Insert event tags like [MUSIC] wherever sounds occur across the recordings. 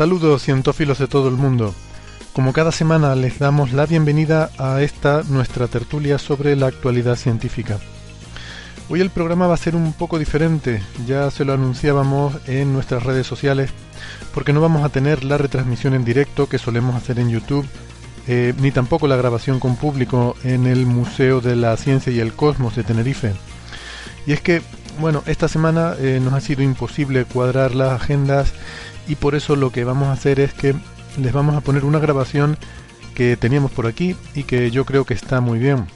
Saludos cientófilos de todo el mundo. Como cada semana les damos la bienvenida a esta nuestra tertulia sobre la actualidad científica. Hoy el programa va a ser un poco diferente, ya se lo anunciábamos en nuestras redes sociales, porque no vamos a tener la retransmisión en directo que solemos hacer en YouTube, eh, ni tampoco la grabación con público en el Museo de la Ciencia y el Cosmos de Tenerife. Y es que, bueno, esta semana eh, nos ha sido imposible cuadrar las agendas y por eso lo que vamos a hacer es que les vamos a poner una grabación que teníamos por aquí y que yo creo que está muy bien.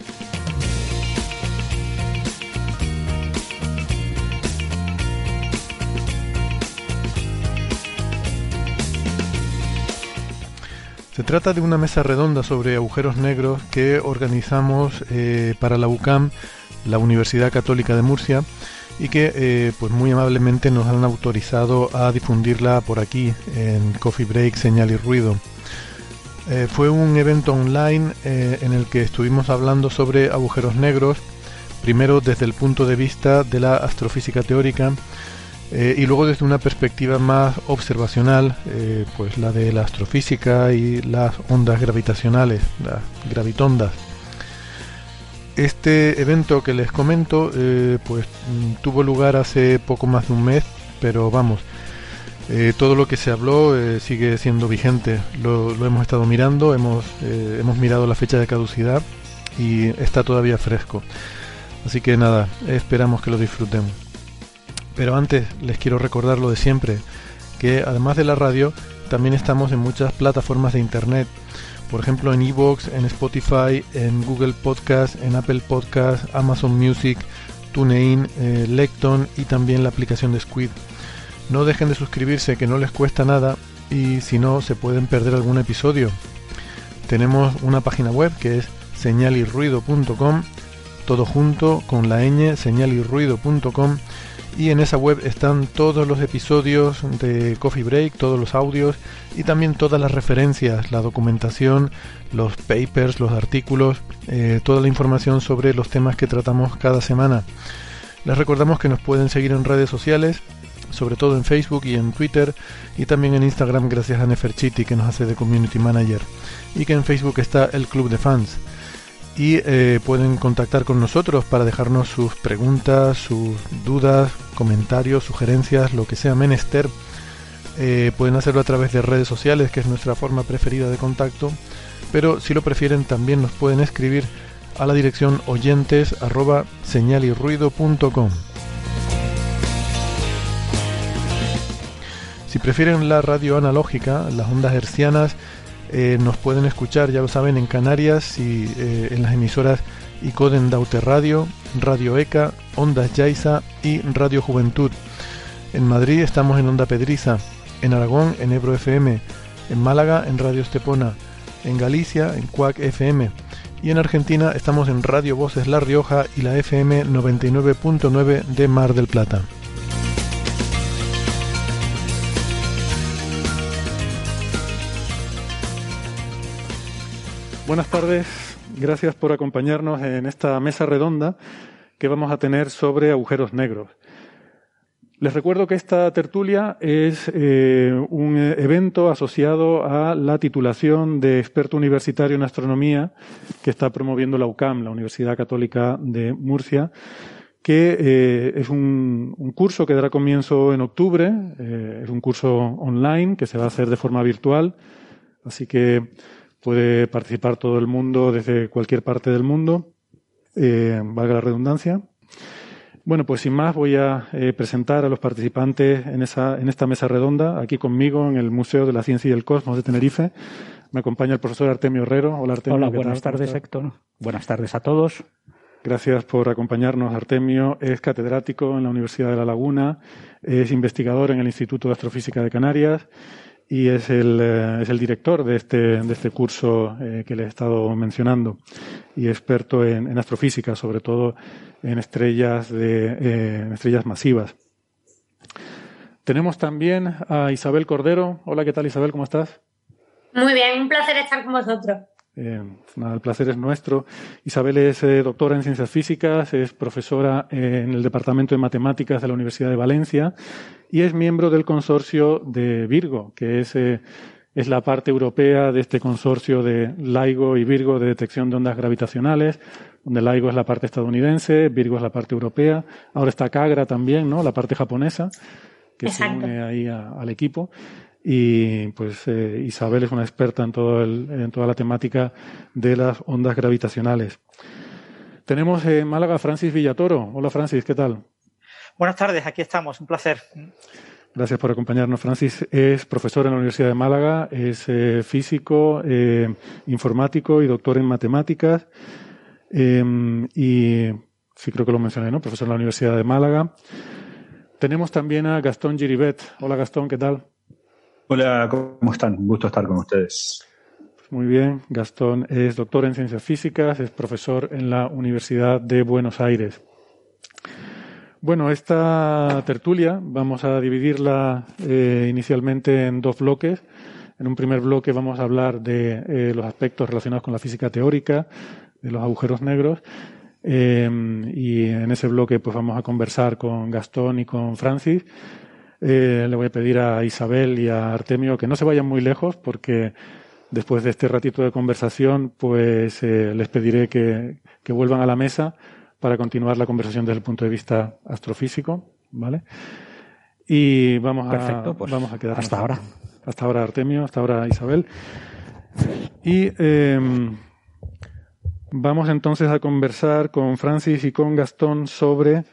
Se trata de una mesa redonda sobre agujeros negros que organizamos eh, para la UCAM, la Universidad Católica de Murcia, y que eh, pues muy amablemente nos han autorizado a difundirla por aquí en Coffee Break, Señal y Ruido. Eh, fue un evento online eh, en el que estuvimos hablando sobre agujeros negros, primero desde el punto de vista de la astrofísica teórica y luego desde una perspectiva más observacional, pues la de la astrofísica y las ondas gravitacionales, las gravitondas. Este evento que les comento, eh, pues mm, tuvo lugar hace poco más de un mes, pero vamos, eh, todo lo que se habló eh, sigue siendo vigente. Lo, hemos estado mirando, hemos, hemos mirado la fecha de caducidad y está todavía fresco. Así que nada, esperamos que lo disfruten. Pero antes les quiero recordar lo de siempre, que además de la radio, también estamos en muchas plataformas de internet. Por ejemplo, en Evox, en Spotify, en Google Podcast, en Apple Podcast, Amazon Music, TuneIn, eh, Lecton y también la aplicación de Squid. No dejen de suscribirse, que no les cuesta nada y si no, se pueden perder algún episodio. Tenemos una página web que es señalirruido.com, todo junto con la ñ, señalirruido.com y en esa web están todos los episodios de Coffee Break, todos los audios y también todas las referencias, la documentación, los papers, los artículos, eh, toda la información sobre los temas que tratamos cada semana. Les recordamos que nos pueden seguir en redes sociales, sobre todo en Facebook y en Twitter y también en Instagram gracias a Neferchiti que nos hace de Community Manager y que en Facebook está el Club de Fans y eh, pueden contactar con nosotros para dejarnos sus preguntas, sus dudas, comentarios, sugerencias, lo que sea menester. Eh, pueden hacerlo a través de redes sociales, que es nuestra forma preferida de contacto, pero si lo prefieren también nos pueden escribir a la dirección oyentes. Si prefieren la radio analógica, las ondas hercianas, eh, nos pueden escuchar, ya lo saben, en Canarias y eh, en las emisoras Icoden Daute Radio, Radio ECA, Ondas Yaiza y Radio Juventud. En Madrid estamos en Onda Pedriza, en Aragón en Ebro FM, en Málaga en Radio Estepona, en Galicia en Cuac FM y en Argentina estamos en Radio Voces La Rioja y la FM 99.9 de Mar del Plata. Buenas tardes, gracias por acompañarnos en esta mesa redonda que vamos a tener sobre agujeros negros. Les recuerdo que esta tertulia es eh, un evento asociado a la titulación de experto universitario en astronomía que está promoviendo la UCAM, la Universidad Católica de Murcia, que eh, es un, curso que dará comienzo en octubre, eh, es un curso online que se va a hacer de forma virtual, así que Puede participar todo el mundo desde cualquier parte del mundo, eh, valga la redundancia. Bueno, pues sin más voy a eh, presentar a los participantes en, esa, en esta mesa redonda, aquí conmigo en el Museo de la Ciencia y el Cosmos de Tenerife. Me acompaña el profesor Artemio Herrero. Hola Artemio. Hola, buenas tardes Héctor. Buenas tardes a todos. Gracias por acompañarnos, Artemio. Es catedrático en la Universidad de La Laguna, es investigador en el Instituto de Astrofísica de Canarias y es el, eh, es el director de este, de este curso eh, que le he estado mencionando y experto en, astrofísica, sobre todo en estrellas, de, eh, estrellas masivas. Tenemos también a Isabel Cordero. Hola, ¿qué tal Isabel? ¿Cómo estás? Muy bien, un placer estar con vosotros. Nada, el placer es nuestro. Isabel es doctora en ciencias físicas, es profesora en el Departamento de Matemáticas de la Universidad de Valencia y es miembro del consorcio de Virgo, que es, eh, es la parte europea de este consorcio de LIGO y Virgo de detección de ondas gravitacionales, donde LIGO es la parte estadounidense, Virgo es la parte europea, ahora está Cagra también, ¿no? La parte japonesa, que se une ahí al equipo. Y pues eh, Isabel es una experta en, todo en toda la temática de las ondas gravitacionales. Tenemos en Málaga Francis Villatoro. Hola Francis, ¿qué tal? Buenas tardes, aquí estamos, un placer. Gracias por acompañarnos, Francis. Es profesor en la Universidad de Málaga, es eh, físico, eh, informático y doctor en matemáticas. Em, y sí creo que lo mencioné, ¿no? Profesor en la Universidad de Málaga. Tenemos también a Gastón Giribet. Hola Gastón, ¿qué tal? Hola, ¿cómo están? Un gusto estar con ustedes. Muy bien, Gastón es doctor en ciencias físicas, es profesor en la Universidad de Buenos Aires. Bueno, esta tertulia vamos a dividirla eh, inicialmente en dos bloques. En un primer bloque vamos a hablar de eh, los aspectos relacionados con la física teórica, de los agujeros negros. Eh, y en ese bloque pues vamos a conversar con Gastón y con Francis. Le voy a pedir a Isabel y a Artemio que no se vayan muy lejos porque después de este ratito de conversación pues les pediré que, que vuelvan a la mesa para continuar la conversación desde el punto de vista astrofísico, ¿vale? Y vamos a, pues vamos a quedar hasta ahora. Hasta ahora Artemio, hasta ahora Isabel. Y em, vamos entonces a conversar con Francis y con Gastón sobre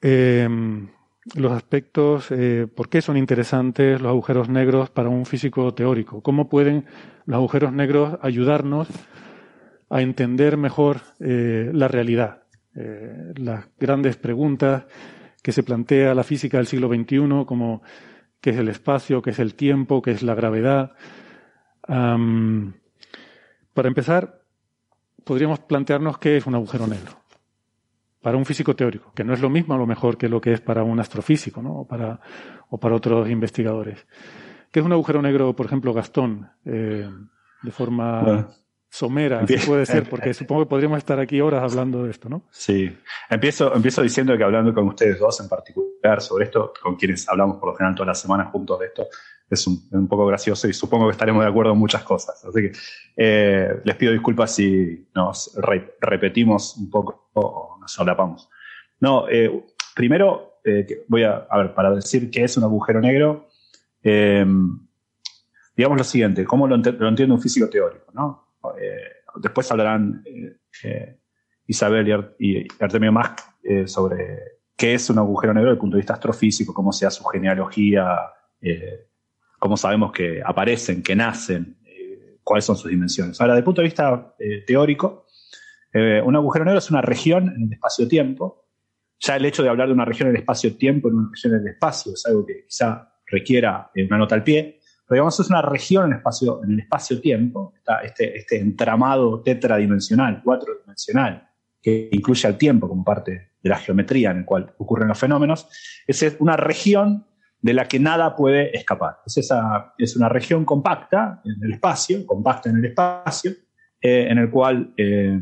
em, los aspectos, eh, por qué son interesantes los agujeros negros para un físico teórico, cómo pueden los agujeros negros ayudarnos a entender mejor eh, la realidad, eh, las grandes preguntas que se plantea la física del siglo XXI, como qué es el espacio, qué es el tiempo, qué es la gravedad. para empezar, podríamos plantearnos qué es un agujero negro para un físico teórico, que no es lo mismo a lo mejor que lo que es para un astrofísico ¿no? o, para, o para otros investigadores. ¿Qué es un agujero negro, por ejemplo, Gastón? Eh, de forma somera, si puede ser, porque [LAUGHS] supongo que podríamos estar aquí horas hablando de esto, ¿no? Sí. Empiezo, empiezo diciendo que hablando con ustedes dos en particular sobre esto, con quienes hablamos por lo general todas las semanas juntos de esto, es un, poco gracioso y supongo que estaremos de acuerdo en muchas cosas. Así que eh, les pido disculpas si nos repetimos un poco nos solapamos. No, eh, primero eh, voy a, ver, para decir qué es un agujero negro, digamos lo siguiente, ¿cómo lo, lo entiende un físico teórico? ¿no? Eh, después hablarán Isabel y, Artemio más sobre qué es un agujero negro desde el punto de vista astrofísico, cómo sea su genealogía, cómo sabemos que aparecen, que nacen, cuáles son sus dimensiones. Ahora, desde el punto de vista teórico, un agujero negro es una región en el espacio-tiempo. Ya el hecho de hablar de una región en el espacio-tiempo, en una región en el espacio, es algo que quizá requiera una nota al pie, pero digamos, es una región en el espacio, en el espacio-tiempo, este, este entramado tetradimensional, cuatrodimensional, que incluye al tiempo como parte de la geometría en el cual ocurren los fenómenos, es una región de la que nada puede escapar. Es, esa, es una región compacta en el espacio, compacta en el espacio, eh, en el cual eh,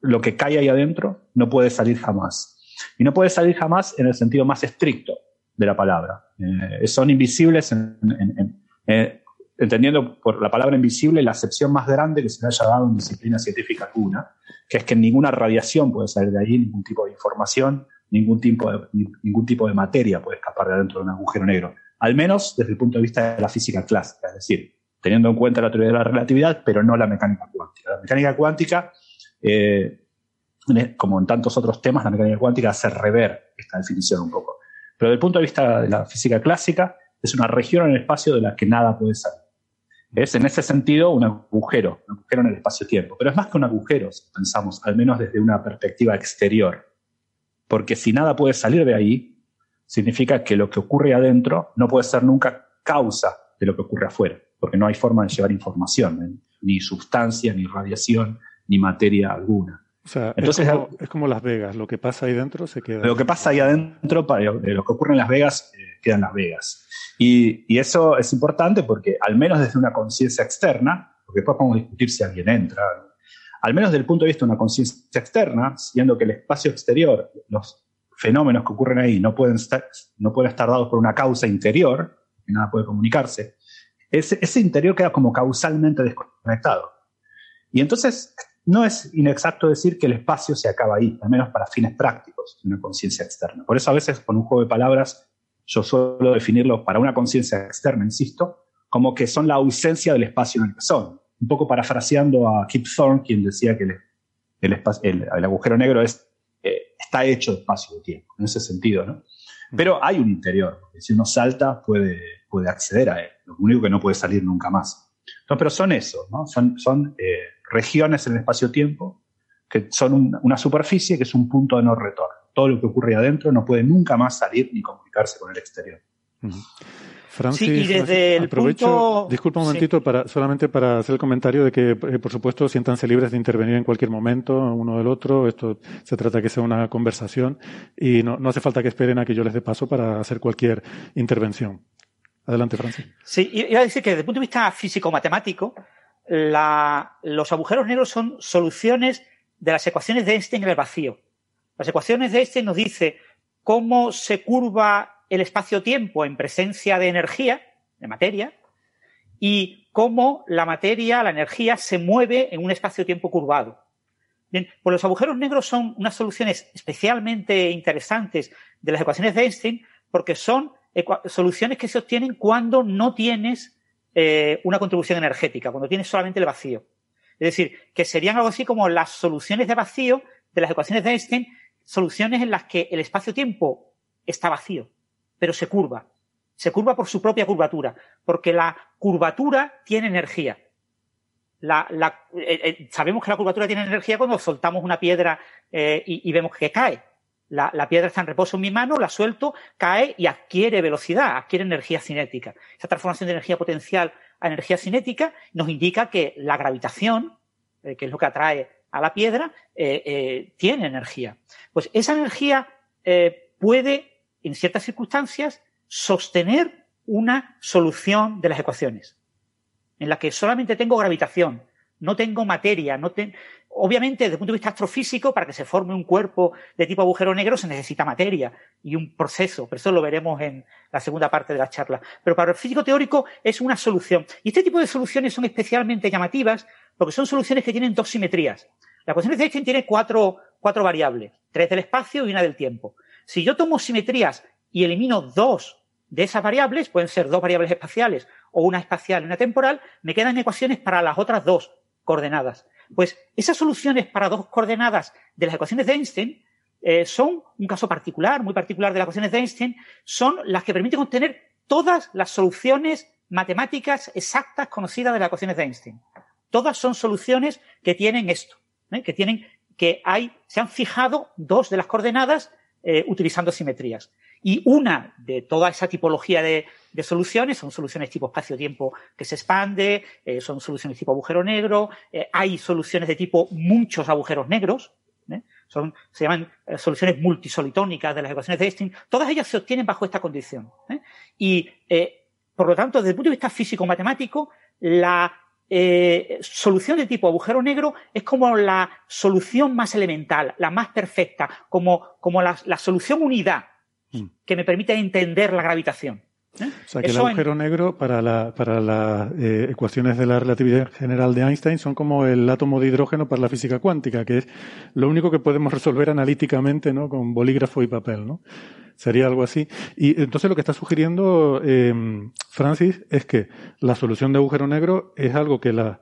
lo que cae ahí adentro no puede salir jamás. Y no puede salir jamás en el sentido más estricto de la palabra. Eh, son invisibles, entendiendo por la palabra invisible la acepción más grande que se le haya dado en disciplina científica alguna, que es que ninguna radiación puede salir de allí, ningún tipo de información, ningún tipo de, ningún tipo de materia puede escapar de adentro de un agujero negro. Al menos desde el punto de vista de la física clásica, es decir, teniendo en cuenta la teoría de la relatividad, pero no la mecánica cuántica. La mecánica cuántica, eh, como en tantos otros temas, la mecánica cuántica hace rever esta definición un poco. Pero desde el punto de vista de la física clásica, es una región en el espacio de la que nada puede salir. Es en ese sentido un agujero, un agujero en el espacio-tiempo. Pero es más que un agujero, pensamos, al menos desde una perspectiva exterior. Porque si nada puede salir de ahí, significa que lo que ocurre adentro no puede ser nunca causa de lo que ocurre afuera porque no hay forma de llevar información, ¿eh? ni sustancia, ni radiación, ni materia alguna. O sea, Entonces, es como, Las Vegas, lo que pasa ahí dentro se queda. Lo que pasa ahí adentro, de lo que ocurre en Las Vegas, eh, queda en Las Vegas. Y, y, eso es importante porque, al menos desde una conciencia externa, porque después podemos discutir si alguien entra, al menos desde el punto de vista de una conciencia externa, siendo que el espacio exterior, los fenómenos que ocurren ahí no pueden estar, no pueden estar dados por una causa interior, que nada puede comunicarse, ese, interior queda como causalmente desconectado. Y entonces no es inexacto decir que el espacio se acaba ahí, al menos para fines prácticos de una conciencia externa. Por eso a veces con un juego de palabras yo suelo definirlo para una conciencia externa, insisto, como que son la ausencia del espacio en el que son. Un poco parafraseando a Kip Thorne, quien decía que el, agujero negro es, eh, está hecho de espacio y tiempo, en ese sentido. ¿no? Pero hay un interior, si uno salta puede, acceder a él, lo único que no puede salir nunca más. pero son eso, ¿no? son, son eh, regiones en el espacio-tiempo que son una superficie que es un punto de no retorno. Todo lo que ocurre adentro no puede nunca más salir ni comunicarse con el exterior. Francis, y desde el aprovecho, disculpa un momentito para, solamente para hacer el comentario de que, eh, por supuesto, siéntanse libres de intervenir en cualquier momento, uno del otro. Esto se trata de que sea una conversación y no, no hace falta que esperen a que yo les dé paso para hacer cualquier intervención. Adelante, Francis. Sí, iba a decir que desde el punto de vista físico-matemático, los agujeros negros son soluciones de las ecuaciones de Einstein en el vacío. Las ecuaciones de Einstein nos dicen cómo se curva el espacio-tiempo en presencia de energía, de materia, y cómo la materia, la energía, se mueve en un espacio-tiempo curvado. Bien, pues los agujeros negros son unas soluciones especialmente interesantes de las ecuaciones de Einstein porque son soluciones que se obtienen cuando no tienes eh, una contribución energética, cuando tienes solamente el vacío. Es decir, que serían algo así como las soluciones de vacío de las ecuaciones de Einstein, soluciones en las que el espacio-tiempo está vacío, pero se curva. Se curva por su propia curvatura, porque la curvatura tiene energía. Eh, eh, sabemos que la curvatura tiene energía cuando soltamos una piedra y, vemos que cae. La, piedra está en reposo en mi mano, la suelto, cae y adquiere velocidad, adquiere energía cinética. Esa transformación de energía potencial a energía cinética nos indica que la gravitación, eh, que es lo que atrae a la piedra, eh, eh, tiene energía. Pues esa energía puede, en ciertas circunstancias, sostener una solución de las ecuaciones, en la que solamente tengo gravitación, no tengo materia, no tengo... Obviamente, desde el punto de vista astrofísico, para que se forme un cuerpo de tipo agujero negro se necesita materia y un proceso, pero eso lo veremos en la segunda parte de la charla. Pero para el físico teórico es una solución. Y este tipo de soluciones son especialmente llamativas porque son soluciones que tienen dos simetrías. La ecuación de Einstein tiene cuatro, cuatro variables, tres del espacio y una del tiempo. Si yo tomo simetrías y elimino dos de esas variables, pueden ser dos variables espaciales o una espacial y una temporal, me quedan ecuaciones para las otras dos coordenadas. Pues esas soluciones para dos coordenadas de las ecuaciones de Einstein eh, son un caso particular, muy particular de las ecuaciones de Einstein, son las que permiten obtener todas las soluciones matemáticas exactas conocidas de las ecuaciones de Einstein. Todas son soluciones que tienen esto, ¿eh? que tienen que hay, se han fijado dos de las coordenadas eh, utilizando simetrías. Y una de toda esa tipología de, soluciones son soluciones tipo espacio-tiempo que se expande, eh, son soluciones tipo agujero negro, eh, hay soluciones de tipo muchos agujeros negros, son, se llaman soluciones multisolitónicas de las ecuaciones de Einstein, todas ellas se obtienen bajo esta condición. Y, por lo tanto, desde el punto de vista físico-matemático, la eh, solución de tipo agujero negro es como la solución más elemental, la más perfecta, como, como la, solución unidad. Que me permite entender la gravitación. ¿eh? O sea, que el agujero negro para, la, para las eh, ecuaciones de la relatividad general de Einstein son como el átomo de hidrógeno para la física cuántica, que es lo único que podemos resolver analíticamente ¿no? con bolígrafo y papel. ¿no? Sería algo así. Y entonces lo que está sugiriendo eh, Francis es que la solución de agujero negro es algo que, la,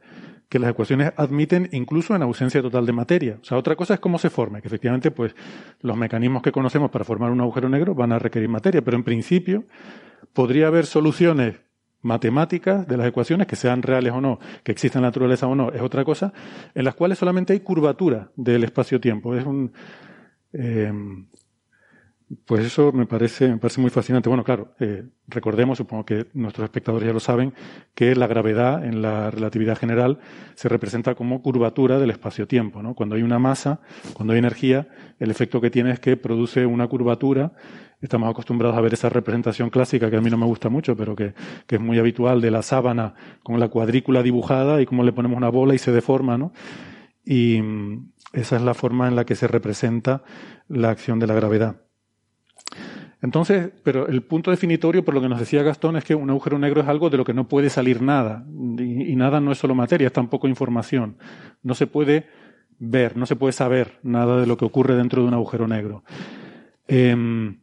que las ecuaciones admiten incluso en ausencia total de materia. O sea, otra cosa es cómo se forma, que efectivamente pues los mecanismos que conocemos para formar un agujero negro van a requerir materia, pero en principio podría haber soluciones matemáticas de las ecuaciones, que sean reales o no, que existen en la naturaleza o no, es otra cosa, en las cuales solamente hay curvatura del espacio-tiempo. Es un, eh, pues eso me parece, me parece muy fascinante. Bueno, claro, eh, recordemos, supongo que nuestros espectadores ya lo saben, que la gravedad en la relatividad general se representa como curvatura del espacio-tiempo. ¿no? Cuando hay una masa, cuando hay energía, el efecto que tiene es que produce una curvatura. Estamos acostumbrados a ver esa representación clásica que a mí no me gusta mucho, pero que, que es muy habitual de la sábana con la cuadrícula dibujada y cómo le ponemos una bola y se deforma, ¿no? Y mm, esa es la forma en la que se representa la acción de la gravedad. Entonces, pero el punto definitorio, por lo que nos decía Gastón, es que un agujero negro es algo de lo que no puede salir nada. Y, nada no es solo materia, es tampoco información. No se puede ver, no se puede saber nada de lo que ocurre dentro de un agujero negro. Em,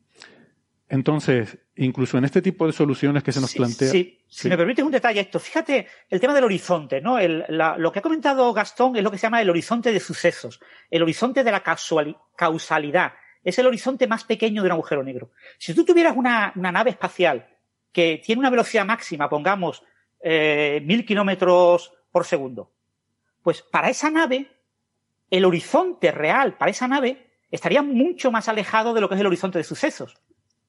entonces, incluso en este tipo de soluciones que se nos plantea. Sí, si me permite un detalle esto. Fíjate el tema del horizonte, ¿no? lo que ha comentado Gastón es lo que se llama el horizonte de sucesos, el horizonte de la causalidad es el horizonte más pequeño de un agujero negro. Si tú tuvieras una, nave espacial que tiene una velocidad máxima, pongamos eh, mil kilómetros por segundo, pues para esa nave, el horizonte real para esa nave estaría mucho más alejado de lo que es el horizonte de sucesos.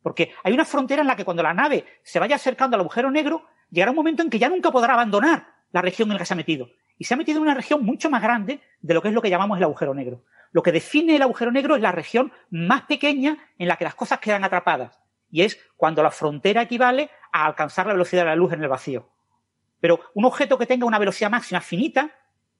Porque hay una frontera en la que cuando la nave se vaya acercando al agujero negro, llegará un momento en que ya nunca podrá abandonar la región en la que se ha metido. Y se ha metido en una región mucho más grande de lo que es lo que llamamos el agujero negro. Lo que define el agujero negro es la región más pequeña en la que las cosas quedan atrapadas. Y es cuando la frontera equivale a alcanzar la velocidad de la luz en el vacío. Pero un objeto que tenga una velocidad máxima finita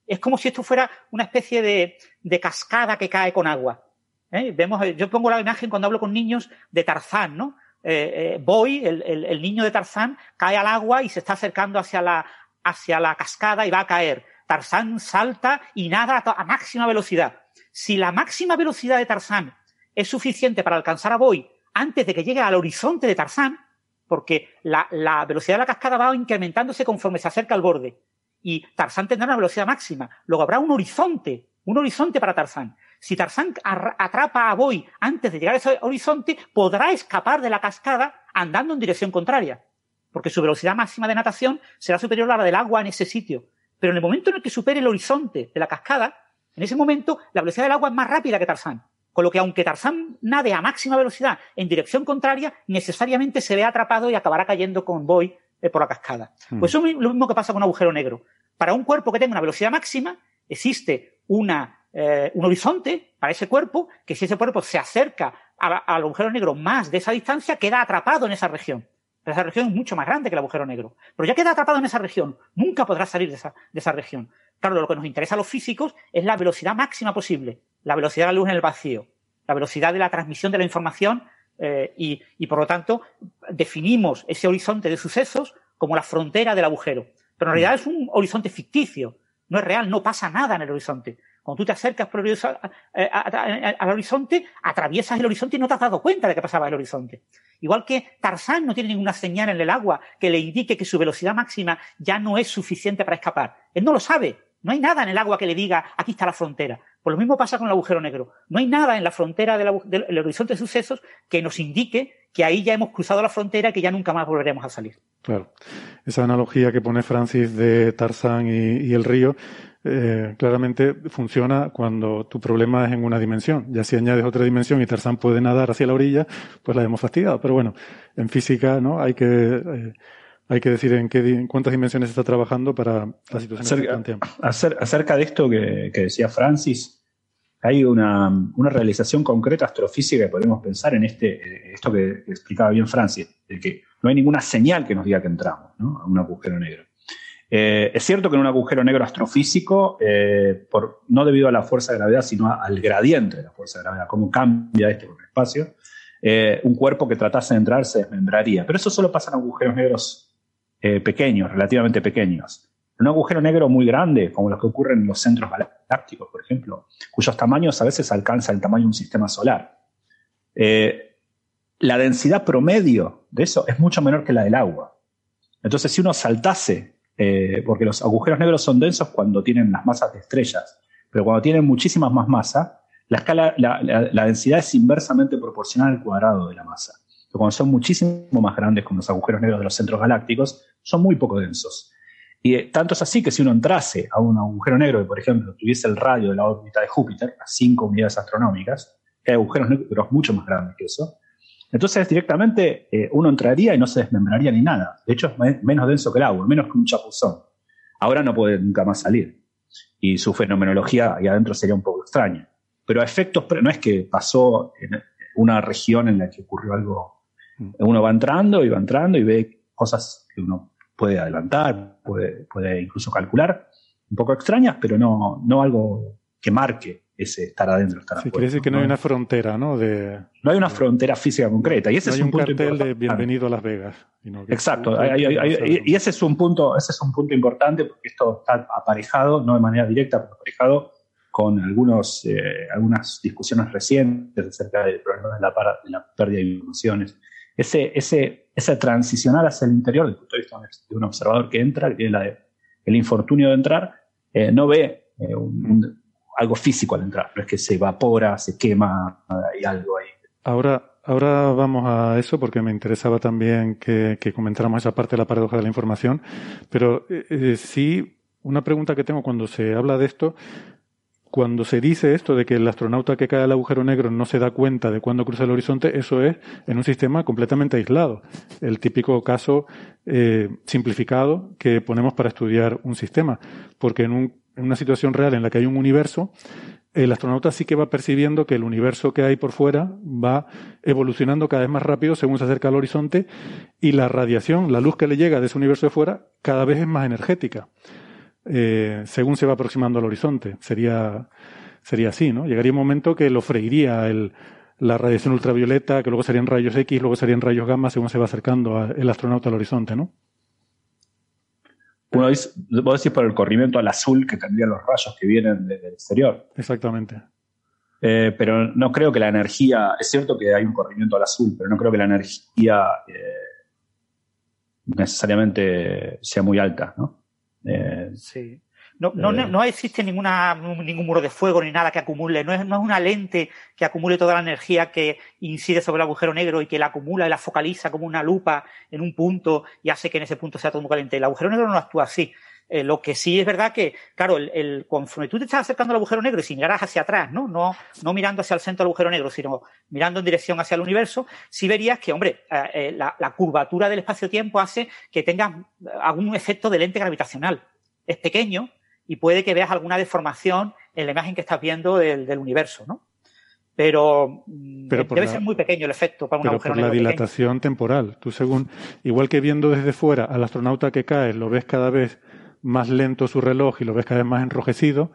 es como si esto fuera una especie de, cascada que cae con agua. ¿Eh? Vemos, yo pongo la imagen cuando hablo con niños de Tarzán, ¿no? Eh, eh, Boy, el, niño de Tarzán, cae al agua y se está acercando hacia la, hacia la cascada y va a caer. Tarzán salta y nada a máxima velocidad. Si la máxima velocidad de Tarzán es suficiente para alcanzar a Boy antes de que llegue al horizonte de Tarzán, porque la, velocidad de la cascada va incrementándose conforme se acerca al borde, y Tarzán tendrá una velocidad máxima. Luego habrá un horizonte, un horizonte para Tarzán. Si Tarzán atrapa a Boy antes de llegar a ese horizonte, podrá escapar de la cascada andando en dirección contraria, porque su velocidad máxima de natación será superior a la del agua en ese sitio. Pero en el momento en el que supere el horizonte de la cascada, en ese momento, la velocidad del agua es más rápida que Tarzán. Con lo que, aunque Tarzán nade a máxima velocidad en dirección contraria, necesariamente se ve atrapado y acabará cayendo con Boy eh, por la cascada. Hmm. Pues eso es lo mismo que pasa con un agujero negro. Para un cuerpo que tenga una velocidad máxima, existe una, eh, un horizonte para ese cuerpo, que si ese cuerpo se acerca al agujero negro más de esa distancia, queda atrapado en esa región. Pero esa región es mucho más grande que el agujero negro. Pero ya queda atrapado en esa región. Nunca podrá salir de esa, de esa región. Claro, lo que nos interesa a los físicos es la velocidad máxima posible, la velocidad de la luz en el vacío, la velocidad de la transmisión de la información eh, y, por lo tanto, definimos ese horizonte de sucesos como la frontera del agujero. Pero en realidad es un horizonte ficticio, no es real, no pasa nada en el horizonte. Cuando tú te acercas eh, al horizonte, atraviesas el horizonte y no te has dado cuenta de que pasaba el horizonte. Igual que Tarzán no tiene ninguna señal en el agua que le indique que su velocidad máxima ya no es suficiente para escapar. Él no lo sabe, no hay nada en el agua que le diga, aquí está la frontera. Pues lo mismo pasa con el agujero negro. No hay nada en la frontera del, horizonte de sucesos que nos indique que ahí ya hemos cruzado la frontera que ya nunca más volveremos a salir. Claro. Esa analogía que pone Francis de Tarzán y, el río eh, claramente funciona cuando tu problema es en una dimensión. Ya si añades otra dimensión y Tarzán puede nadar hacia la orilla, pues la hemos fastidiado. Pero bueno, en física no hay que eh, hay que decir en, qué, cuántas dimensiones está trabajando para la situación acerca, que acerca de esto que, decía Francis, hay una, realización concreta astrofísica que podemos pensar en este, esto que explicaba bien Francis, de que no hay ninguna señal que nos diga que entramos a un agujero negro. Eh, es cierto que en un agujero negro astrofísico, eh, por, no debido a la fuerza de gravedad, sino al gradiente de la fuerza de gravedad, cómo cambia este con el espacio, eh, un cuerpo que tratase de entrar se desmembraría. Pero eso solo pasa en agujeros negros pequeños, relativamente pequeños. Un agujero negro muy grande, como los que ocurren en los centros galácticos, por ejemplo, cuyos tamaños a veces alcanzan el tamaño de un sistema solar, la densidad promedio de eso es mucho menor que la del agua. Entonces, si uno saltase eh, porque los agujeros negros son densos cuando tienen las masas de estrellas, pero cuando tienen muchísimas más masa, la, escala, la, densidad es inversamente proporcional al cuadrado de la masa. Pero cuando son muchísimo más grandes, como los agujeros negros de los centros galácticos, son muy poco densos. Y eh, tanto es así que si uno entrase a un agujero negro que, por ejemplo, tuviese el radio de la órbita de Júpiter, a 5 unidades astronómicas, que hay agujeros negros mucho más grandes que eso, entonces directamente eh, uno entraría y no se desmembraría ni nada. De hecho es menos denso que el agua, menos que un chapuzón. Ahora no puede nunca más salir. Y su fenomenología ahí adentro sería un poco extraña. Pero a efectos, no es que pasó en una región en la que ocurrió algo. Mm. Uno va entrando y va entrando y ve cosas que uno puede adelantar, puede, puede incluso calcular, un poco extrañas, pero no, no algo que marque ese estar adentro, estar sí, Quiere decir que no, hay una frontera, ¿no? De, no hay una frontera física concreta. Y ese es un, punto cartel de bienvenido a Las Vegas. Exacto. y ese es un punto, ese es un punto importante porque esto está aparejado, no de manera directa, pero aparejado con algunos, eh, algunas discusiones recientes acerca del problema de la, de la pérdida de informaciones. Ese, ese, ese transicionar hacia el interior, desde el punto de vista de un observador que entra, que tiene la el infortunio de entrar, eh, no ve eh, un algo físico al entrar, no es que se evapora, se quema, hay algo ahí. Ahora, ahora vamos a eso porque me interesaba también que, comentáramos esa parte de la paradoja de la información, pero eh, eh, sí, una pregunta que tengo cuando se habla de esto, cuando se dice esto de que el astronauta que cae al agujero negro no se da cuenta de cuándo cruza el horizonte, eso es en un sistema completamente aislado. El típico caso eh, simplificado que ponemos para estudiar un sistema. Porque en en una situación real en la que hay un universo, el astronauta sí que va percibiendo que el universo que hay por fuera va evolucionando cada vez más rápido según se acerca al horizonte y la radiación, la luz que le llega de ese universo de fuera, cada vez es más energética eh, según se va aproximando al horizonte. Sería, sería así, ¿no? Llegaría un momento que lo freiría el, la radiación ultravioleta, que luego serían rayos X, luego serían rayos gamma según se va acercando el astronauta al horizonte, ¿no? Uno dice, vos decís por el corrimiento al azul que tendrían los rayos que vienen desde el exterior. Exactamente. Eh, pero no creo que la energía, es cierto que hay un corrimiento al azul, pero no creo que la energía eh, necesariamente sea muy alta, ¿no? Eh, sí. No, no, eh. no, existe ninguna, ningún muro de fuego ni nada que acumule, no es, no es una lente que acumule toda la energía que incide sobre el agujero negro y que la acumula y la focaliza como una lupa en un punto y hace que en ese punto sea todo muy caliente. El agujero negro no actúa así. Eh, lo que sí es verdad que, claro, el, el, conforme tú te estás acercando al agujero negro y si miraras hacia atrás, ¿no? ¿no? No mirando hacia el centro del agujero negro, sino mirando en dirección hacia el universo, sí verías que, hombre, eh, la, la curvatura del espacio-tiempo hace que tengas algún efecto de lente gravitacional. Es pequeño, y puede que veas alguna deformación en la imagen que estás viendo del, universo, ¿no? Pero, mm, debe ser muy pequeño el efecto para un pero por la dilatación temporal. Tú según, igual que viendo desde fuera al astronauta que cae, lo ves cada vez más lento su reloj y lo ves cada vez más enrojecido,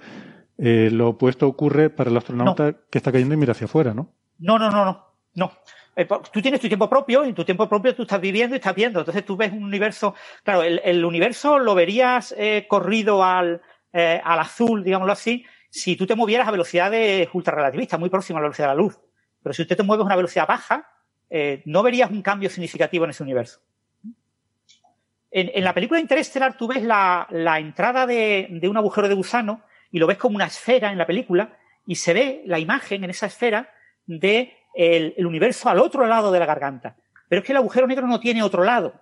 eh, lo opuesto ocurre para el astronauta que está cayendo y mira hacia afuera, ¿no? No, no, no, no. No. Eh, tú tienes tu tiempo propio y en tu tiempo propio tú estás viviendo y estás viendo. Entonces tú ves un universo. Claro, el, universo lo verías eh, corrido al, eh, al azul, digámoslo así, si tú te movieras a velocidades ultrarrelativistas, muy próxima a la velocidad de la luz. Pero si usted te mueves a una velocidad baja, no verías un cambio significativo en ese universo. En, la película Interestelar tú ves la, entrada de, un agujero de gusano y lo ves como una esfera en la película y se ve la imagen en esa esfera de el, universo al otro lado de la garganta. Pero es que el agujero negro no tiene otro lado,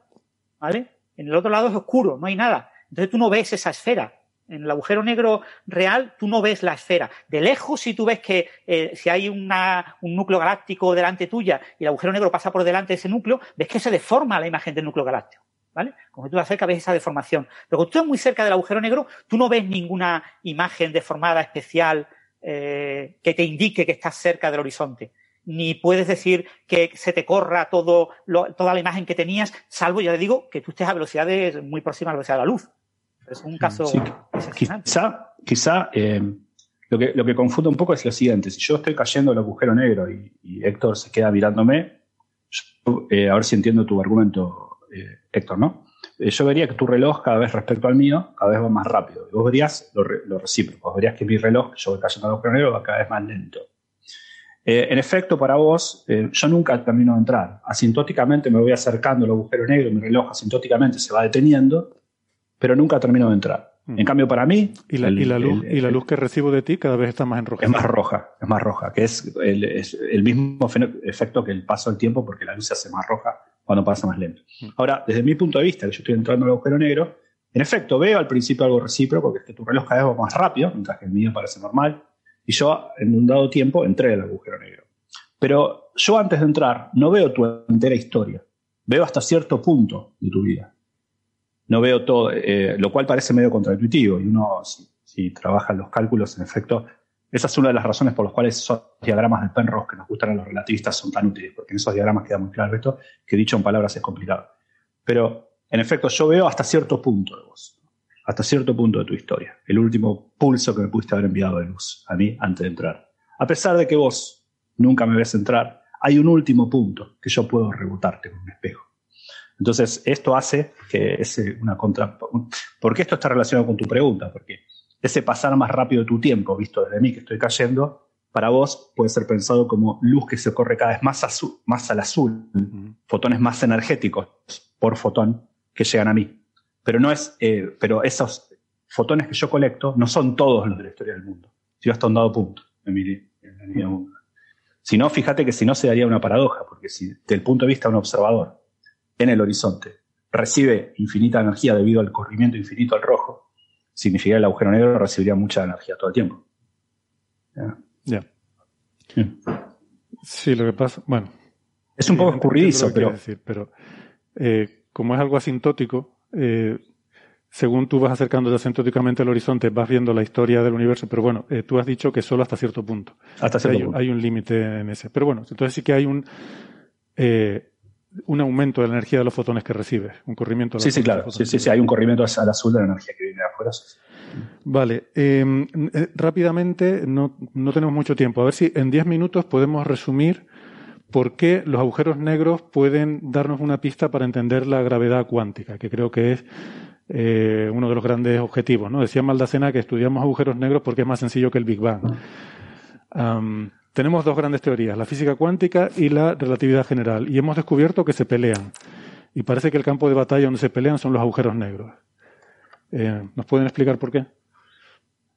¿vale? En el otro lado es oscuro, no hay nada. Entonces tú no ves esa esfera. En el agujero negro real tú no ves la esfera. De lejos, si tú ves que eh, si hay una, un núcleo galáctico delante tuya y el agujero negro pasa por delante de ese núcleo, ves que se deforma la imagen del núcleo galáctico. ¿Vale? Como tú te acercas, ves esa deformación. Pero cuando tú estás muy cerca del agujero negro, tú no ves ninguna imagen deformada especial eh, que te indique que estás cerca del horizonte. Ni puedes decir que se te corra todo toda la imagen que tenías, salvo, ya te digo, que tú estés a velocidades muy próximas a la velocidad de la luz Es un caso Quizá, quizá eh, lo, que, lo que confunde un poco es lo siguiente. Si yo estoy cayendo el agujero negro y, Héctor se queda mirándome, eh, a ver si entiendo tu argumento, eh, Héctor, ¿no? yo vería que tu reloj cada vez respecto al mío, cada vez va más rápido. Y vos verías lo, lo recíproco. Vos verías que mi reloj, yo voy cayendo al agujero negro, va cada vez más lento. Eh, en efecto, para vos, eh, yo nunca termino de entrar. Asintóticamente me voy acercando al agujero negro, mi reloj asintóticamente se va deteniendo, pero nunca termino de entrar. Mm. En cambio, para mí... ¿Y la, luz, y la luz que recibo de ti cada vez está más en roja. Es más roja, es más roja, que es el, mismo efecto que el paso del tiempo, porque la luz se hace más roja cuando pasa más lento. Mm. Ahora, desde mi punto de vista, que yo estoy entrando al agujero negro, en efecto, veo al principio algo recíproco, que es que tu reloj cada vez va más rápido, mientras que el mío parece normal y yo, en un dado tiempo, entré al agujero negro. Pero yo antes de entrar no veo tu entera historia. Veo hasta cierto punto de tu vida. No veo todo, eh, lo cual parece medio contraintuitivo. Y uno, si, trabaja en los cálculos, en efecto, esa es una de las razones por las cuales esos diagramas de Penrose que nos gustan a los relativistas son tan útiles, porque en esos diagramas queda muy claro esto, que dicho en palabras es complicado. Pero, en efecto, yo veo hasta cierto punto de vos hasta cierto punto de tu historia, el último pulso que me pudiste haber enviado de luz a mí antes de entrar. A pesar de que vos nunca me ves entrar, hay un último punto que yo puedo rebotarte con un espejo. Entonces, esto hace que ese una contra... ¿Por qué esto está relacionado con tu pregunta? Porque ese pasar más rápido de tu tiempo, visto desde mí que estoy cayendo, para vos puede ser pensado como luz que se corre cada vez más, azul, más al azul, fotones más energéticos por fotón que llegan a mí. Pero no es, eh, pero esos fotones que yo colecto no son todos los de la historia del mundo, sino hasta un dado punto en mi, en mundo. Si no, fíjate que si no se daría una paradoja, porque si desde el punto de vista de un observador en el horizonte recibe infinita energía debido al corrimiento infinito al rojo, significaría que el agujero negro recibiría mucha energía todo el tiempo. Ya. Sí, lo que pasa, bueno. Es un poco escurridizo, pero. Decir, pero eh, como es algo asintótico, eh, según tú vas acercándote asintóticamente al horizonte, vas viendo la historia del universo, pero bueno, eh, tú has dicho que solo hasta cierto punto. Hasta cierto hay, punto. Hay un límite en ese. Pero bueno, entonces sí que hay un, eh, un aumento de la energía de los fotones que recibes, un corrimiento. sí, sí, claro. Sí, sí, sí, hay un corrimiento al azul de la energía que viene de afuera. Vale, em, rápidamente, no, no tenemos mucho tiempo. A ver si en 10 minutos podemos resumir por qué los agujeros negros pueden darnos una pista para entender la gravedad cuántica, que creo que es eh, uno de los grandes objetivos. ¿no? Decía Maldacena que estudiamos agujeros negros porque es más sencillo que el Big Bang. Tenemos dos grandes teorías, la física cuántica y la relatividad general, y hemos descubierto que se pelean. Y parece que el campo de batalla donde se pelean son los agujeros negros. Eh, ¿Nos pueden explicar por qué?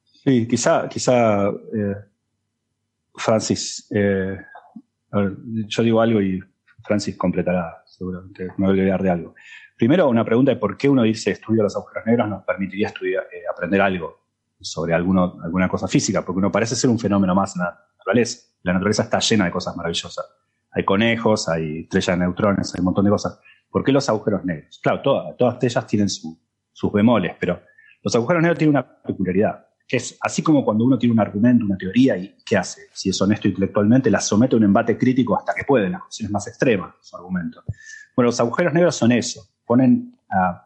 Sí, quizá, quizá eh, Francis yo digo algo y Francis completará, seguramente me voy a olvidar de algo. Primero, una pregunta de por qué uno dice estudio los agujeros negros nos permitiría estudiar, eh, aprender algo sobre alguna cosa física, porque uno parece ser un fenómeno más en la naturaleza. La naturaleza está llena de cosas maravillosas. Hay conejos, hay estrellas de neutrones, hay un montón de cosas. ¿Por qué los agujeros negros? Claro, todas, todas ellas tienen sus bemoles, pero los agujeros negros tienen una peculiaridad que es así como cuando uno tiene un argumento, una teoría, y ¿qué hace? Si es honesto intelectualmente, la somete a un embate crítico hasta que puede, en las cuestiones más extremas su argumento. Bueno, los agujeros negros son eso, ponen a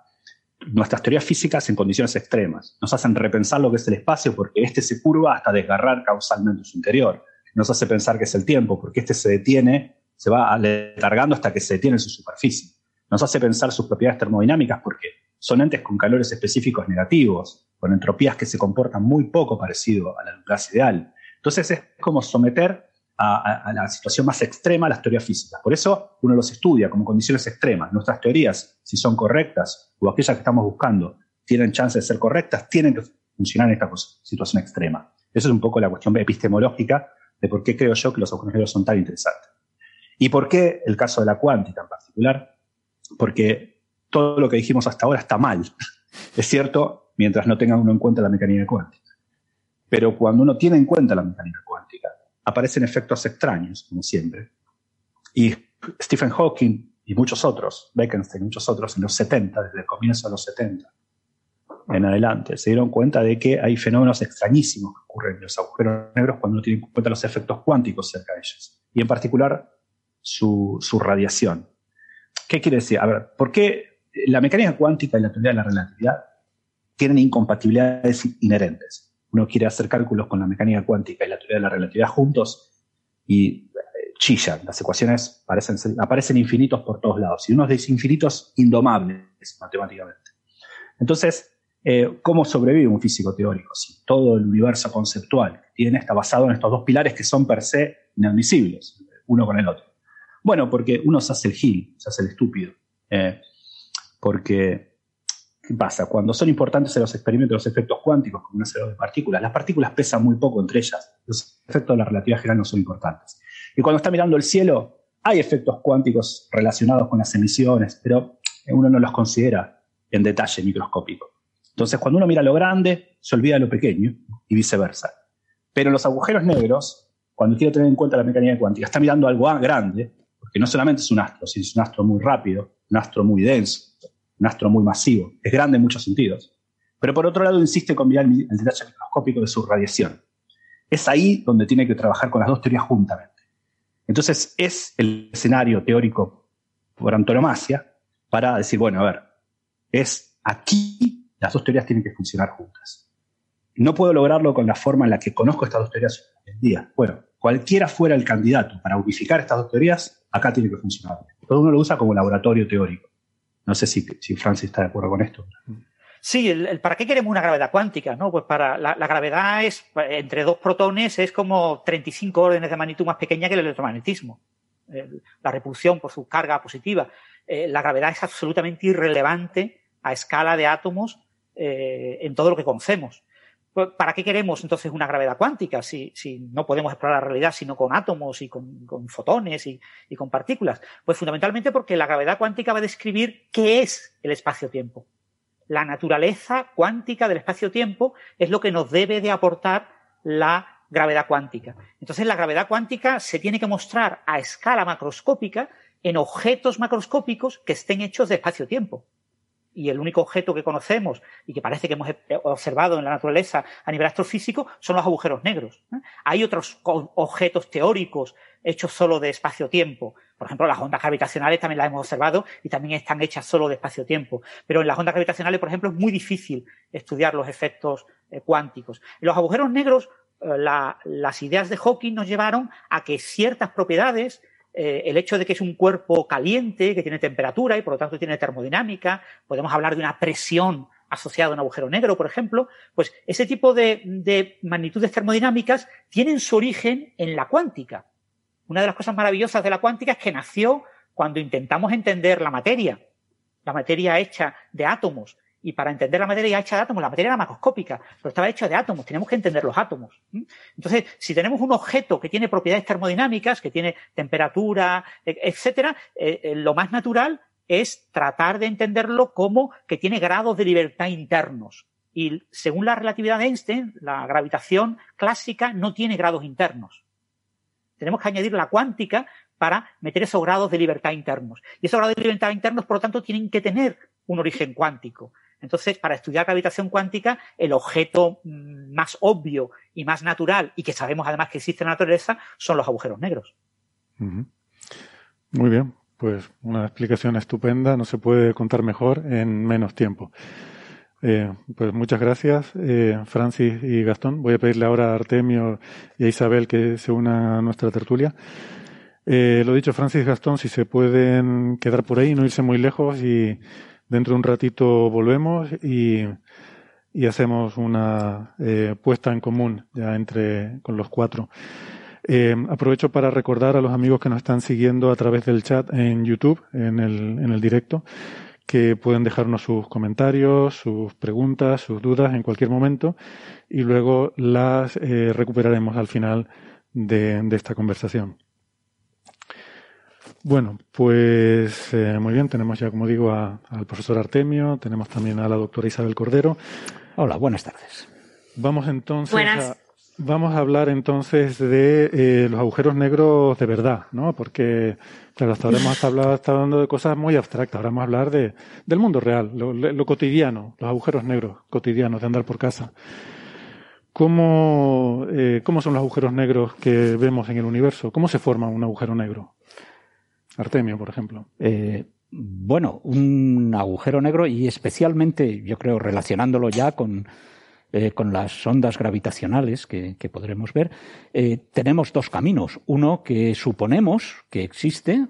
nuestras teorías físicas en condiciones extremas, nos hacen repensar lo que es el espacio porque éste se curva hasta desgarrar causalmente su interior, nos hace pensar que es el tiempo porque éste se detiene, se va alargando hasta que se detiene en su superficie, nos hace pensar sus propiedades termodinámicas porque son entes con calores específicos negativos, con entropías que se comportan muy poco parecido a la gas ideal. Entonces es como someter a, la situación más extrema las teorías físicas. Por eso uno los estudia como condiciones extremas. Nuestras teorías, si son correctas o aquellas que estamos buscando tienen chance de ser correctas, tienen que funcionar en esta situación extrema. Esa es un poco la cuestión epistemológica de por qué creo yo que los agujeros son tan interesantes. ¿Y por qué el caso de la cuántica en particular? Porque todo lo que dijimos hasta ahora está mal. Es cierto, mientras no tenga uno en cuenta la mecánica cuántica. Pero cuando uno tiene en cuenta la mecánica cuántica, aparecen efectos extraños, como siempre. Y Stephen Hawking y muchos otros, Bekenstein y muchos otros, en los 70, desde el comienzo de los 70 en adelante, se dieron cuenta de que hay fenómenos extrañísimos que ocurren en los agujeros negros cuando uno tiene en cuenta los efectos cuánticos cerca de ellos. Y en particular, su, su radiación. ¿Qué quiere decir? A ver, ¿por qué la mecánica cuántica y la teoría de la relatividad tienen incompatibilidades inherentes. Uno quiere hacer cálculos con la mecánica cuántica y la teoría de la relatividad juntos y eh, chillan. Las ecuaciones aparecen infinitos por todos lados y unos infinitos indomables matemáticamente. Entonces, eh, ¿cómo sobrevive un físico teórico? Si todo el universo conceptual que tiene está basado en estos dos pilares que son per se inadmisibles, uno con el otro. Bueno, porque uno se hace el gil, se hace el estúpido. Eh, porque, ¿qué pasa? Cuando son importantes en los experimentos los efectos cuánticos, como una serie de partículas, las partículas pesan muy poco entre ellas. Los efectos de la relatividad general no son importantes. Y cuando está mirando el cielo, hay efectos cuánticos relacionados con las emisiones, pero uno no los considera en detalle microscópico. Entonces, cuando uno mira lo grande, se olvida lo pequeño y viceversa. Pero los agujeros negros, cuando quiere tener en cuenta la mecánica cuántica, está mirando algo grande, porque no solamente es un astro, sino es un astro muy rápido, un astro muy denso, un astro muy masivo, es grande en muchos sentidos. Pero por otro lado, insiste en mirar el detalle microscópico de su radiación. Es ahí donde tiene que trabajar con las dos teorías juntamente. Entonces, es el escenario teórico por antonomasia para decir, bueno, a ver, es aquí las dos teorías tienen que funcionar juntas. No puedo lograrlo con la forma en la que conozco estas dos teorías hoy en día. Bueno, cualquiera fuera el candidato para unificar estas dos teorías, acá tiene que funcionar. Todo uno lo usa como laboratorio teórico. No sé si, si Francis está de acuerdo con esto. Sí, el, ¿para qué queremos una gravedad cuántica? ¿no? Pues para la, gravedad es entre dos protones es como 35 órdenes de magnitud más pequeña que el electromagnetismo. la repulsión por su carga positiva. Eh, la gravedad es absolutamente irrelevante a escala de átomos eh, en todo lo que conocemos. Pues, ¿Para qué queremos entonces una gravedad cuántica si, no podemos explorar la realidad sino con átomos y con, fotones y, con partículas? Pues fundamentalmente porque la gravedad cuántica va a describir qué es el espacio-tiempo. La naturaleza cuántica del espacio-tiempo es lo que nos debe de aportar la gravedad cuántica. Entonces la gravedad cuántica se tiene que mostrar a escala macroscópica en objetos macroscópicos que estén hechos de espacio-tiempo y el único objeto que conocemos y que parece que hemos observado en la naturaleza a nivel astrofísico son los agujeros negros. ¿eh? Hay otros objetos teóricos hechos solo de espacio-tiempo. Por ejemplo, las ondas gravitacionales también las hemos observado y también están hechas solo de espacio-tiempo. Pero en las ondas gravitacionales, por ejemplo, es muy difícil estudiar los efectos eh, cuánticos. En los agujeros negros, eh, las ideas de Hawking nos llevaron a que ciertas propiedades eh, el hecho de que es un cuerpo caliente, que tiene temperatura y por lo tanto tiene termodinámica, podemos hablar de una presión asociada a un agujero negro, por ejemplo, pues ese tipo de, magnitudes termodinámicas tienen su origen en la cuántica. Una de las cosas maravillosas de la cuántica es que nació cuando intentamos entender la materia, la materia hecha de átomos, y para entender la materia hecha de átomos, la materia era macroscópica, pero estaba hecha de átomos, tenemos que entender los átomos. Entonces, si tenemos un objeto que tiene propiedades termodinámicas, que tiene temperatura, e, etcétera, eh, eh, lo más natural es tratar de entenderlo como que tiene grados de libertad internos. Y según la relatividad de Einstein, la gravitación clásica no tiene grados internos. Tenemos que añadir la cuántica para meter esos grados de libertad internos. Y esos grados de libertad internos, por lo tanto, tienen que tener un origen cuántico. Entonces, para estudiar gravitación cuántica, el objeto mm, más obvio y más natural, y que sabemos además que existe en la naturaleza, son los agujeros negros. Muy bien, pues una explicación estupenda, no se puede contar mejor en menos tiempo. Eh, pues muchas gracias, eh, Francis y Gastón. Voy a pedirle ahora a Artemio y a Isabel que se unan a nuestra tertulia. Eh, lo dicho, Francis Gastón, si se pueden quedar por ahí, no irse muy lejos y Dentro de un ratito volvemos y, hacemos una eh, puesta en común ya entre con los cuatro. Eh, aprovecho para recordar a los amigos que nos están siguiendo a través del chat en YouTube, en el, en el directo, que pueden dejarnos sus comentarios, sus preguntas, sus dudas en cualquier momento y luego las eh, recuperaremos al final de esta conversación. Bueno, pues eh, muy bien, tenemos ya, como digo, al profesor Artemio, tenemos también a la doctora Isabel Cordero. Hola, buenas tardes. Vamos entonces a, vamos a hablar entonces de eh, los agujeros negros de verdad, ¿no? Porque, claro, hasta ahora hemos hablado, hablando de cosas muy abstractas, ahora vamos a hablar de, del mundo real, lo, cotidiano, los agujeros negros cotidianos de andar por casa. ¿Cómo, eh, ¿Cómo son los agujeros negros que vemos en el universo? ¿Cómo se forma un agujero negro? Artemio, por ejemplo. Eh, bueno, un agujero negro y especialmente, yo creo, relacionándolo ya con, eh, con las ondas gravitacionales que, podremos ver, eh, tenemos dos caminos. Uno que suponemos que existe,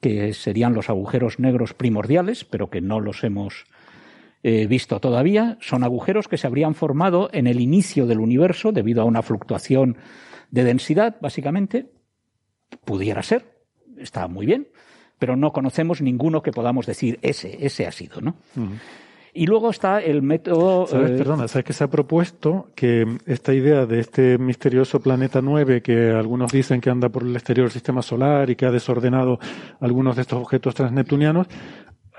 que serían los agujeros negros primordiales, pero que no los hemos visto todavía. Son agujeros que se habrían formado en el inicio del universo debido a una fluctuación de densidad, básicamente. Pudiera ser, está muy bien, pero no conocemos ninguno que podamos decir ese, ese ha sido, ¿no? Y luego está el método. ¿Sabes, eh, perdona, sabes que se ha propuesto que esta idea de este misterioso planeta 9 que algunos dicen que anda por el exterior del sistema solar y que ha desordenado algunos de estos objetos transneptunianos,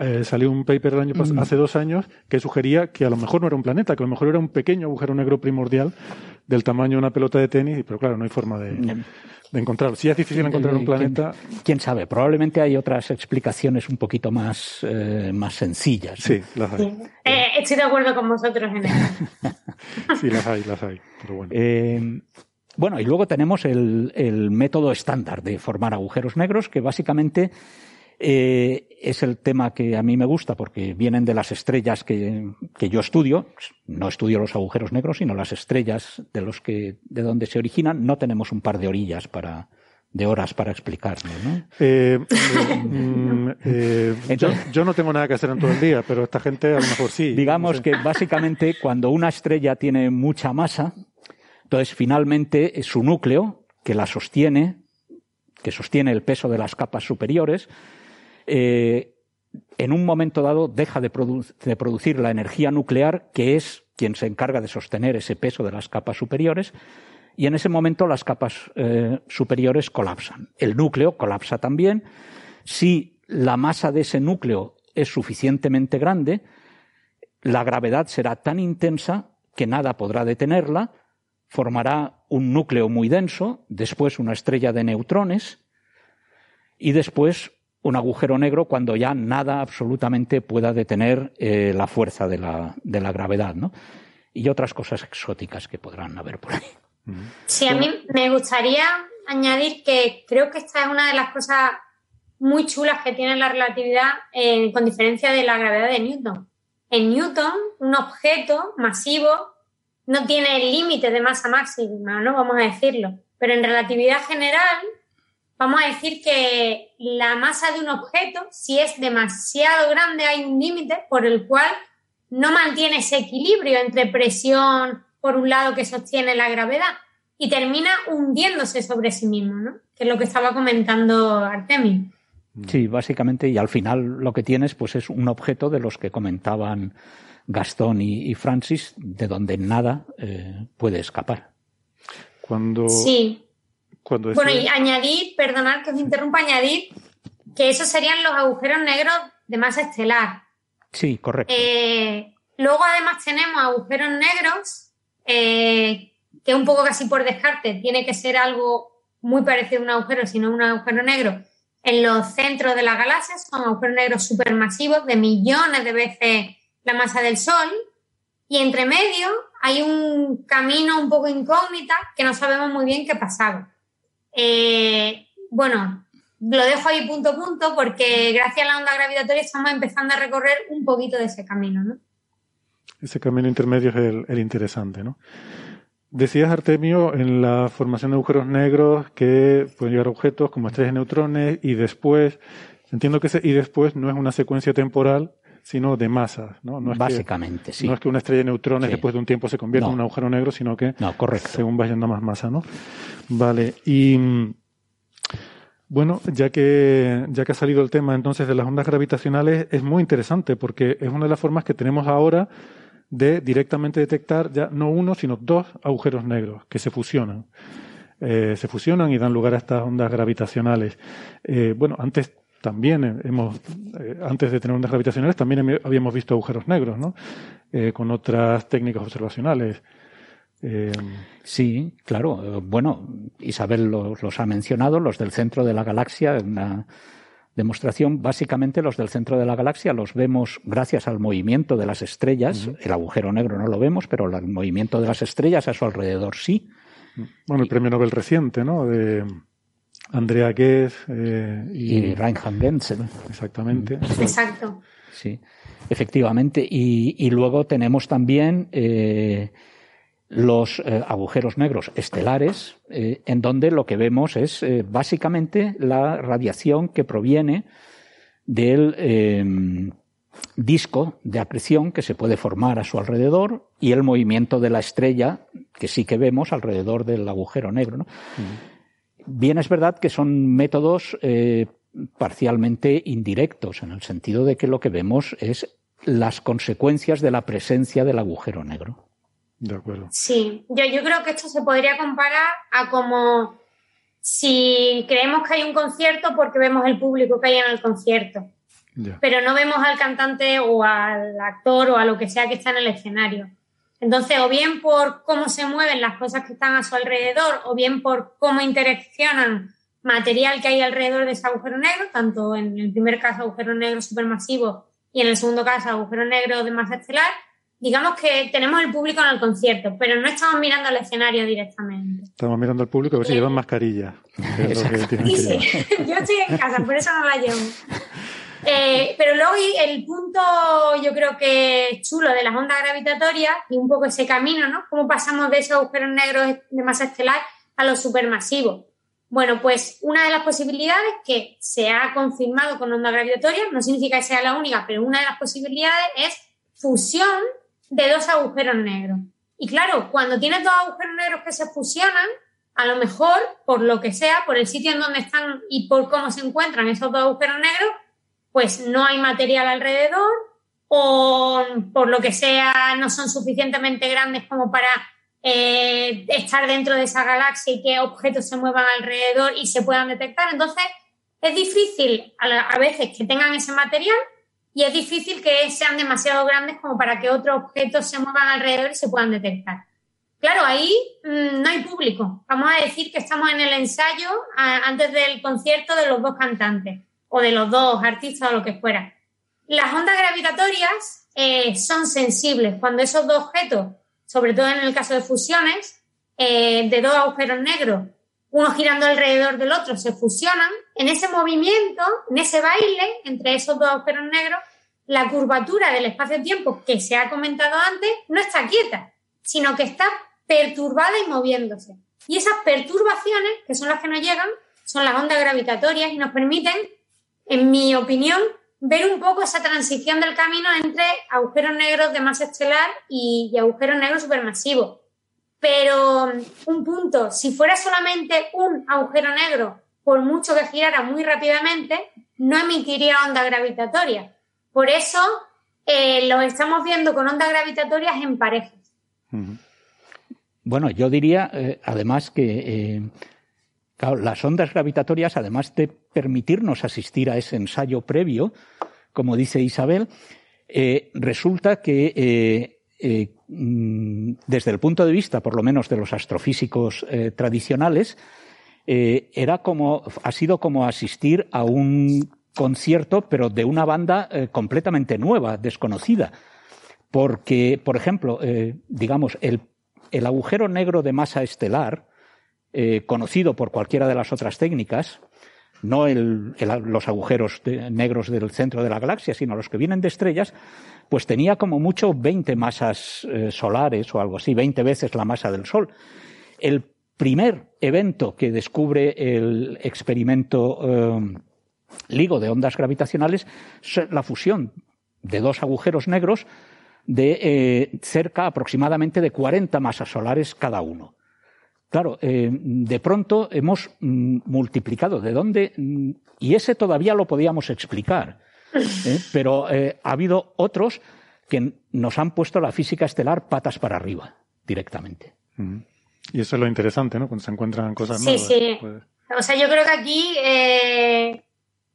eh, salió un paper el año mm. hace dos años que sugería que a lo mejor no era un planeta, que a lo mejor era un pequeño agujero negro primordial del tamaño de una pelota de tenis, pero claro, no hay forma de, mm de encontrar. Si es difícil encontrar un planeta. ¿Quién, sabe? Probablemente hay otras explicaciones un poquito más, eh, más sencillas. Sí, las hay. Eh, estoy de acuerdo con vosotros en eso. [LAUGHS] sí, las hay, las hay. Pero bueno. Eh, bueno, y luego tenemos el, el método estándar de formar agujeros negros, que básicamente eh, es el tema que a mí me gusta porque vienen de las estrellas que, que, yo estudio. No estudio los agujeros negros, sino las estrellas de los que, de donde se originan. No tenemos un par de orillas para, de horas para explicarlo, ¿no? Eh, mm, eh, yo, no tengo nada que hacer en todo el día, pero esta gente a lo mejor sí. Digamos que básicamente cuando una estrella tiene mucha masa, entonces finalmente su núcleo, que la sostiene, que sostiene el peso de las capas superiores, eh, en un momento dado deja de, producir la energía nuclear, que es quien se encarga de sostener ese peso de las capas superiores, y en ese momento las capas eh, superiores colapsan. El núcleo colapsa también. Si la masa de ese núcleo es suficientemente grande, la gravedad será tan intensa que nada podrá detenerla, formará un núcleo muy denso, después una estrella de neutrones y después un agujero negro cuando ya nada absolutamente pueda detener eh, la fuerza de la, de la gravedad, ¿no? Y otras cosas exóticas que podrán haber por ahí. Sí, a mí me gustaría añadir que creo que esta es una de las cosas muy chulas que tiene la relatividad eh, con diferencia de la gravedad de Newton. En Newton, un objeto masivo no tiene el límite de masa máxima, ¿no? Vamos a decirlo. Pero en relatividad general, vamos a decir que la masa de un objeto, si es demasiado grande, hay un límite por el cual no mantiene ese equilibrio entre presión por un lado que sostiene la gravedad y termina hundiéndose sobre sí mismo, ¿no? Que es lo que estaba comentando Artemis. Sí, básicamente, y al final lo que tienes pues es un objeto de los que comentaban Gastón y, Francis, de donde nada eh, puede escapar. Cuando, sí. Bueno, y añadir, perdonad que os interrumpa, añadir que esos serían los agujeros negros de masa estelar. Sí, correcto. Eh, luego además tenemos agujeros negros, eh, que un poco casi por descarte tiene que ser algo muy parecido a un agujero, sino un agujero negro. En los centros de las galaxias son agujeros negros supermasivos de millones de veces la masa del Sol. Y entre medio hay un camino un poco incógnita que no sabemos muy bien qué pasaba. Eh, bueno, lo dejo ahí punto a punto porque gracias a la onda gravitatoria estamos empezando a recorrer un poquito de ese camino, ¿no? Ese camino intermedio es el, interesante, ¿no? Decías, Artemio, en la formación de agujeros negros que pueden llegar objetos como estrellas de neutrones y después, entiendo que ese y después no es una secuencia temporal, sino de masas, ¿no? no es Básicamente, sí. No es que una estrella de neutrones después de un tiempo se convierta en un agujero negro, sino que no, correcto. según va yendo más masa, ¿no? Vale, y bueno, ya que, ya que ha salido el tema entonces de las ondas gravitacionales, es muy interesante porque es una de las formas que tenemos ahora de directamente detectar ya no uno, sino dos agujeros negros que se fusionan. Eh, se fusionan y dan lugar a estas ondas gravitacionales. Eh, bueno, antes también hemos, eh, antes de tener ondas gravitacionales, también habíamos visto agujeros negros, ¿no? Eh, con otras técnicas observacionales. Eh, sí, claro. Bueno, Isabel los, ha mencionado, los del centro de la galaxia, una demostración. Básicamente, los del centro de la galaxia los vemos gracias al movimiento de las estrellas. El agujero negro no lo vemos, pero el movimiento de las estrellas a su alrededor sí. Bueno, el premio Nobel reciente, ¿no? De Andrea Guez eh, y, y Reinhard Genzel. Exactamente. Exacto. Sí, efectivamente. Y, luego tenemos también eh, los eh, agujeros negros estelares, eh, en donde lo que vemos es básicamente la radiación que proviene del disco de acreción que se puede formar a su alrededor y el movimiento de la estrella que sí que vemos alrededor del agujero negro. Bien es verdad que son métodos parcialmente indirectos, en el sentido de que lo que vemos es las consecuencias de la presencia del agujero negro. De acuerdo. Sí, yo, yo creo que esto se podría comparar a como si creemos que hay un concierto porque vemos el público que hay en el concierto, pero no vemos al cantante o al actor o a lo que sea que está en el escenario. Entonces, o bien por cómo se mueven las cosas que están a su alrededor, o bien por cómo interaccionan material que hay alrededor de ese agujero negro, tanto en el primer caso agujero negro supermasivo y en el segundo caso agujero negro de masa estelar, digamos que tenemos el público en el concierto, pero no estamos mirando al escenario directamente. Estamos mirando al público a ver si llevan mascarilla. [LAUGHS] sí, sí. [LAUGHS] Yo estoy en casa, por eso no la llevo. Eh, pero luego el punto, yo creo que chulo de las ondas gravitatorias y un poco ese camino, ¿no? Cómo pasamos de esos agujeros negros de masa estelar a los supermasivos. Bueno, pues una de las posibilidades que se ha confirmado con ondas gravitatorias, no significa que sea la única, pero una de las posibilidades es fusión de dos agujeros negros. Y claro, cuando tienes dos agujeros negros que se fusionan, a lo mejor, por lo que sea, por el sitio en donde están y por cómo se encuentran esos dos agujeros negros, pues no hay material alrededor o por lo que sea no son suficientemente grandes como para eh, estar dentro de esa galaxia y que objetos se muevan alrededor y se puedan detectar. Entonces, es difícil a, veces que tengan ese material y es difícil que sean demasiado grandes como para que otros objetos se muevan alrededor y se puedan detectar. Claro, ahí mm, no hay público. Vamos a decir que estamos en el ensayo antes del concierto de los dos cantantes o de los dos artistas o lo que fuera. Las ondas gravitatorias eh, son sensibles cuando esos dos objetos sobre todo en el caso de fusiones, eh, de dos agujeros negros, uno girando alrededor del otro, se fusionan. En ese movimiento, en ese baile entre esos dos agujeros negros, la curvatura del espacio-tiempo que se ha comentado antes no está quieta, sino que está perturbada y moviéndose. Y esas perturbaciones, que son las que nos llegan, son las ondas gravitatorias y nos permiten, en mi opinión, ver un poco esa transición del camino entre agujeros negros de masa estelar y, agujeros negros supermasivos. Pero un punto, si fuera solamente un agujero negro, por mucho que girara muy rápidamente, no emitiría ondas gravitatorias. Por eso eh, lo estamos viendo con ondas gravitatorias en parejas. Bueno, yo diría, eh, además, que eh, las ondas gravitatorias, además de permitirnos asistir a ese ensayo previo, como dice Isabel, eh, resulta que eh, eh, mm, desde el punto de vista, por lo menos, de los astrofísicos tradicionales, era como, ha sido como asistir a un concierto, pero de una banda completamente nueva, desconocida. Porque, por ejemplo, digamos, el, el agujero negro de masa estelar, eh, conocido por cualquiera de las otras técnicas, no los agujeros negros del centro de la galaxia, sino los que vienen de estrellas, pues tenía como mucho 20 masas eh, solares o algo así, 20 veces la masa del Sol. El primer evento que descubre el experimento eh, LIGO de ondas gravitacionales es la fusión de dos agujeros negros de cerca aproximadamente de 40 masas solares cada uno. Claro, eh, de pronto hemos mm, multiplicado de dónde, mm, y ese todavía lo podíamos explicar, ¿eh? [LAUGHS] pero eh, ha habido otros que nos han puesto la física estelar patas para arriba, directamente. Mm. Y eso es lo interesante, ¿no? Cuando se encuentran cosas nuevas. Sí, sí. Pues. O sea, yo creo que aquí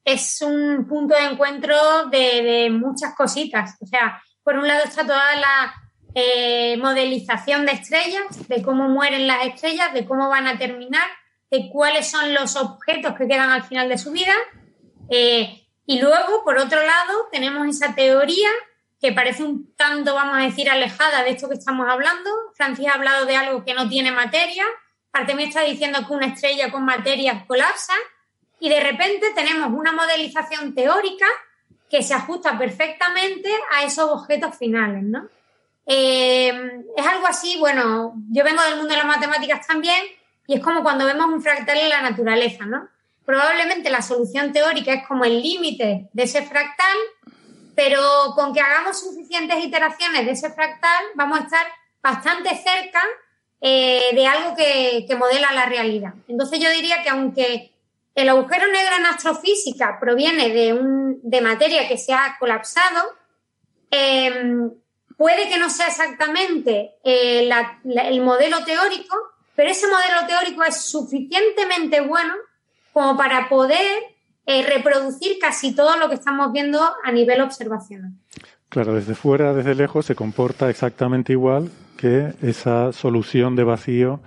es un punto de encuentro de, de muchas cositas. O sea, por un lado está toda la eh, modelización de estrellas, de cómo mueren las estrellas, de cómo van a terminar, de cuáles son los objetos que quedan al final de su vida. Eh, y luego, por otro lado, tenemos esa teoría que parece un tanto, vamos a decir, alejada de esto que estamos hablando. Francis ha hablado de algo que no tiene materia, Artemio está diciendo que una estrella con materia colapsa y de repente tenemos una modelización teórica que se ajusta perfectamente a esos objetos finales, ¿no? Eh, es algo así, bueno, yo vengo del mundo de las matemáticas también y es como cuando vemos un fractal en la naturaleza, ¿no? Probablemente la solución teórica es como el límite de ese fractal, pero con que hagamos suficientes iteraciones de ese fractal vamos a estar bastante cerca eh, de algo que, que modela la realidad. Entonces yo diría que aunque el agujero negro en astrofísica proviene de, un, de materia que se ha colapsado, eh, Puede que no sea exactamente eh, el modelo teórico, pero ese modelo teórico es suficientemente bueno como para poder eh, reproducir casi todo lo que estamos viendo a nivel observacional. Claro, desde fuera, desde lejos, se comporta exactamente igual que esa solución de vacío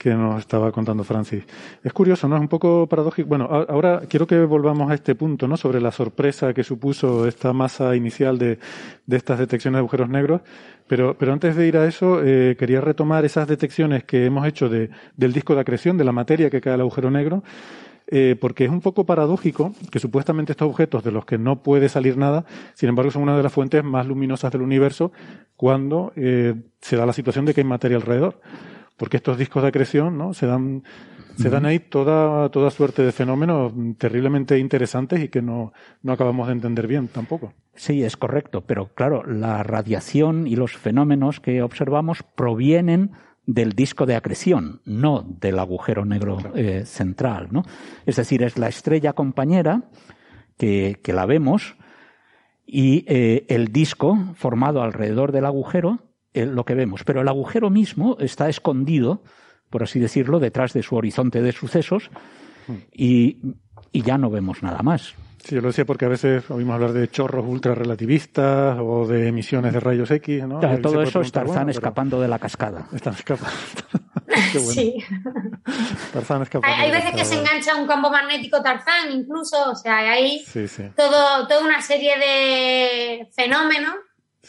que nos estaba contando Francis. Es curioso, ¿no? Es un poco paradójico. Bueno, ahora quiero que volvamos a este punto, ¿no? Sobre la sorpresa que supuso esta masa inicial de, de estas detecciones de agujeros negros. Pero, pero antes de ir a eso, eh, quería retomar esas detecciones que hemos hecho de, del disco de acreción, de la materia que cae al agujero negro, eh, porque es un poco paradójico que supuestamente estos objetos de los que no puede salir nada, sin embargo, son una de las fuentes más luminosas del universo cuando eh, se da la situación de que hay materia alrededor porque estos discos de acreción, ¿no? Se dan, se dan ahí toda, toda suerte de fenómenos terriblemente interesantes y que no, no acabamos de entender bien tampoco. Sí, es correcto, pero claro, la radiación y los fenómenos que observamos provienen del disco de acreción, no del agujero negro eh, central, ¿no? Es decir, es la estrella compañera que, que la vemos y eh, el disco formado alrededor del agujero lo que vemos. Pero el agujero mismo está escondido, por así decirlo, detrás de su horizonte de sucesos y, ya no vemos nada más. Sí, yo lo decía porque a veces oímos hablar de chorros ultrarrelativistas o de emisiones de rayos X, ¿no? todo eso es Tarzán escapando de la cascada. Están escapando. [LAUGHS] Sí. Tarzán escapando. Hay, veces que se engancha un campo magnético Tarzán, incluso, o sea, hay Todo, toda una serie de fenómenos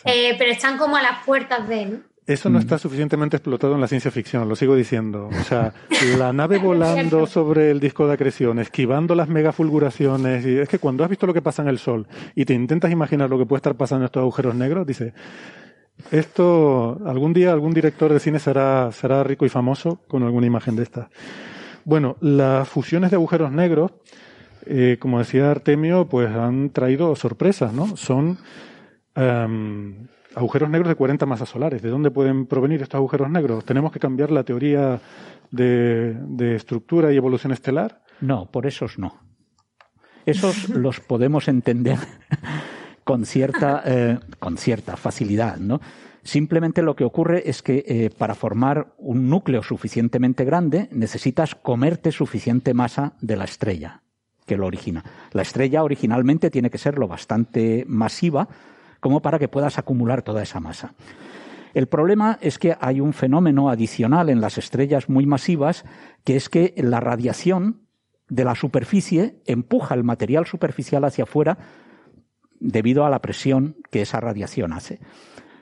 eh, pero están como a las puertas de él. Eso no mm. está suficientemente explotado en la ciencia ficción, lo sigo diciendo. O sea, la [LAUGHS] nave volando sobre el disco de acreción, esquivando las megafulguraciones. Y es que cuando has visto lo que pasa en el Sol y te intentas imaginar lo que puede estar pasando en estos agujeros negros, dices, esto algún día algún director de cine será, será rico y famoso con alguna imagen de estas. Bueno, las fusiones de agujeros negros, eh, como decía Artemio, pues han traído sorpresas, ¿no? Son Em, agujeros negros de 40 masas solares. ¿De dónde pueden provenir estos agujeros negros? ¿Tenemos que cambiar la teoría de, estructura y evolución estelar? No, por esos no. Esos los podemos entender [LAUGHS] con cierta, eh, con cierta facilidad, ¿no? Simplemente lo que ocurre es que eh, para formar un núcleo suficientemente grande necesitas comerte suficiente masa de la estrella que lo origina. La estrella originalmente tiene que ser lo bastante masiva como para que puedas acumular toda esa masa. El problema es que hay un fenómeno adicional en las estrellas muy masivas, que es que la radiación de la superficie empuja el material superficial hacia afuera debido a la presión que esa radiación hace.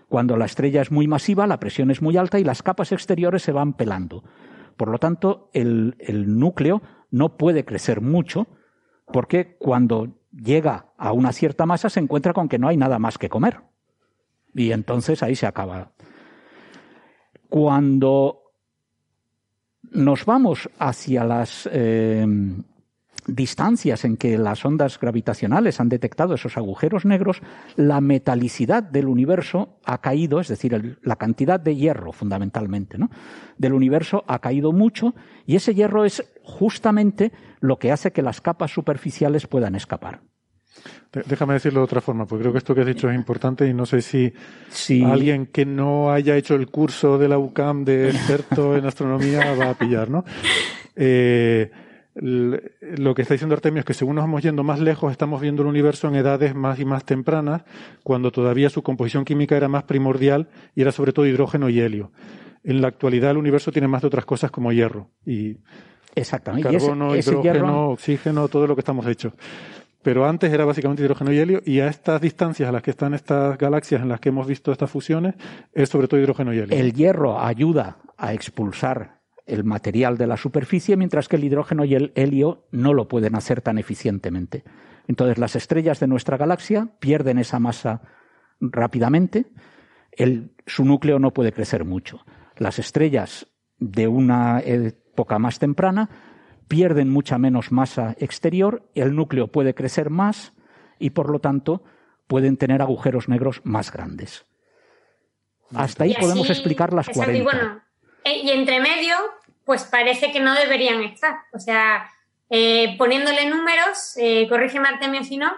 Cuando la estrella es muy masiva, la presión es muy alta y las capas exteriores se van pelando. Por lo tanto, el, el núcleo no puede crecer mucho porque cuando llega a una cierta masa se encuentra con que no hay nada más que comer. Y entonces ahí se acaba. Cuando nos vamos hacia las eh, distancias en que las ondas gravitacionales han detectado esos agujeros negros, la metalicidad del universo ha caído, es decir, la cantidad de hierro fundamentalmente, ¿no? del universo ha caído mucho y ese hierro es justamente lo que hace que las capas superficiales puedan escapar. Déjame decirlo de otra forma, porque creo que esto que has dicho es importante y no sé si, alguien que no haya hecho el curso de la UCAM de experto en astronomía va a pillar, ¿no? Eh, lo que está diciendo Artemio es que según nos vamos yendo más lejos, estamos viendo el universo en edades más y más tempranas, cuando todavía su composición química era más primordial y era sobre todo hidrógeno y helio. En la actualidad el universo tiene más de otras cosas como hierro y Exactamente. carbono, hidrógeno, oxígeno, todo lo que estamos hechos. Pero antes era básicamente hidrógeno y helio, y a estas distancias a las que están estas galaxias en las que hemos visto estas fusiones, es sobre todo hidrógeno y helio. El hierro ayuda a expulsar el material de la superficie, mientras que el hidrógeno y el helio no lo pueden hacer tan eficientemente. Entonces las estrellas de nuestra galaxia pierden esa masa rápidamente, su núcleo no puede crecer mucho. Las estrellas de una época más temprana pierden mucha menos masa exterior, el núcleo puede crecer más y por lo tanto pueden tener agujeros negros más grandes. Hasta ahí podemos explicar las 40. Eh, y entre medio, pues parece que no deberían estar. O sea, eh, poniéndole números, eh, corrígeme Artemio si no,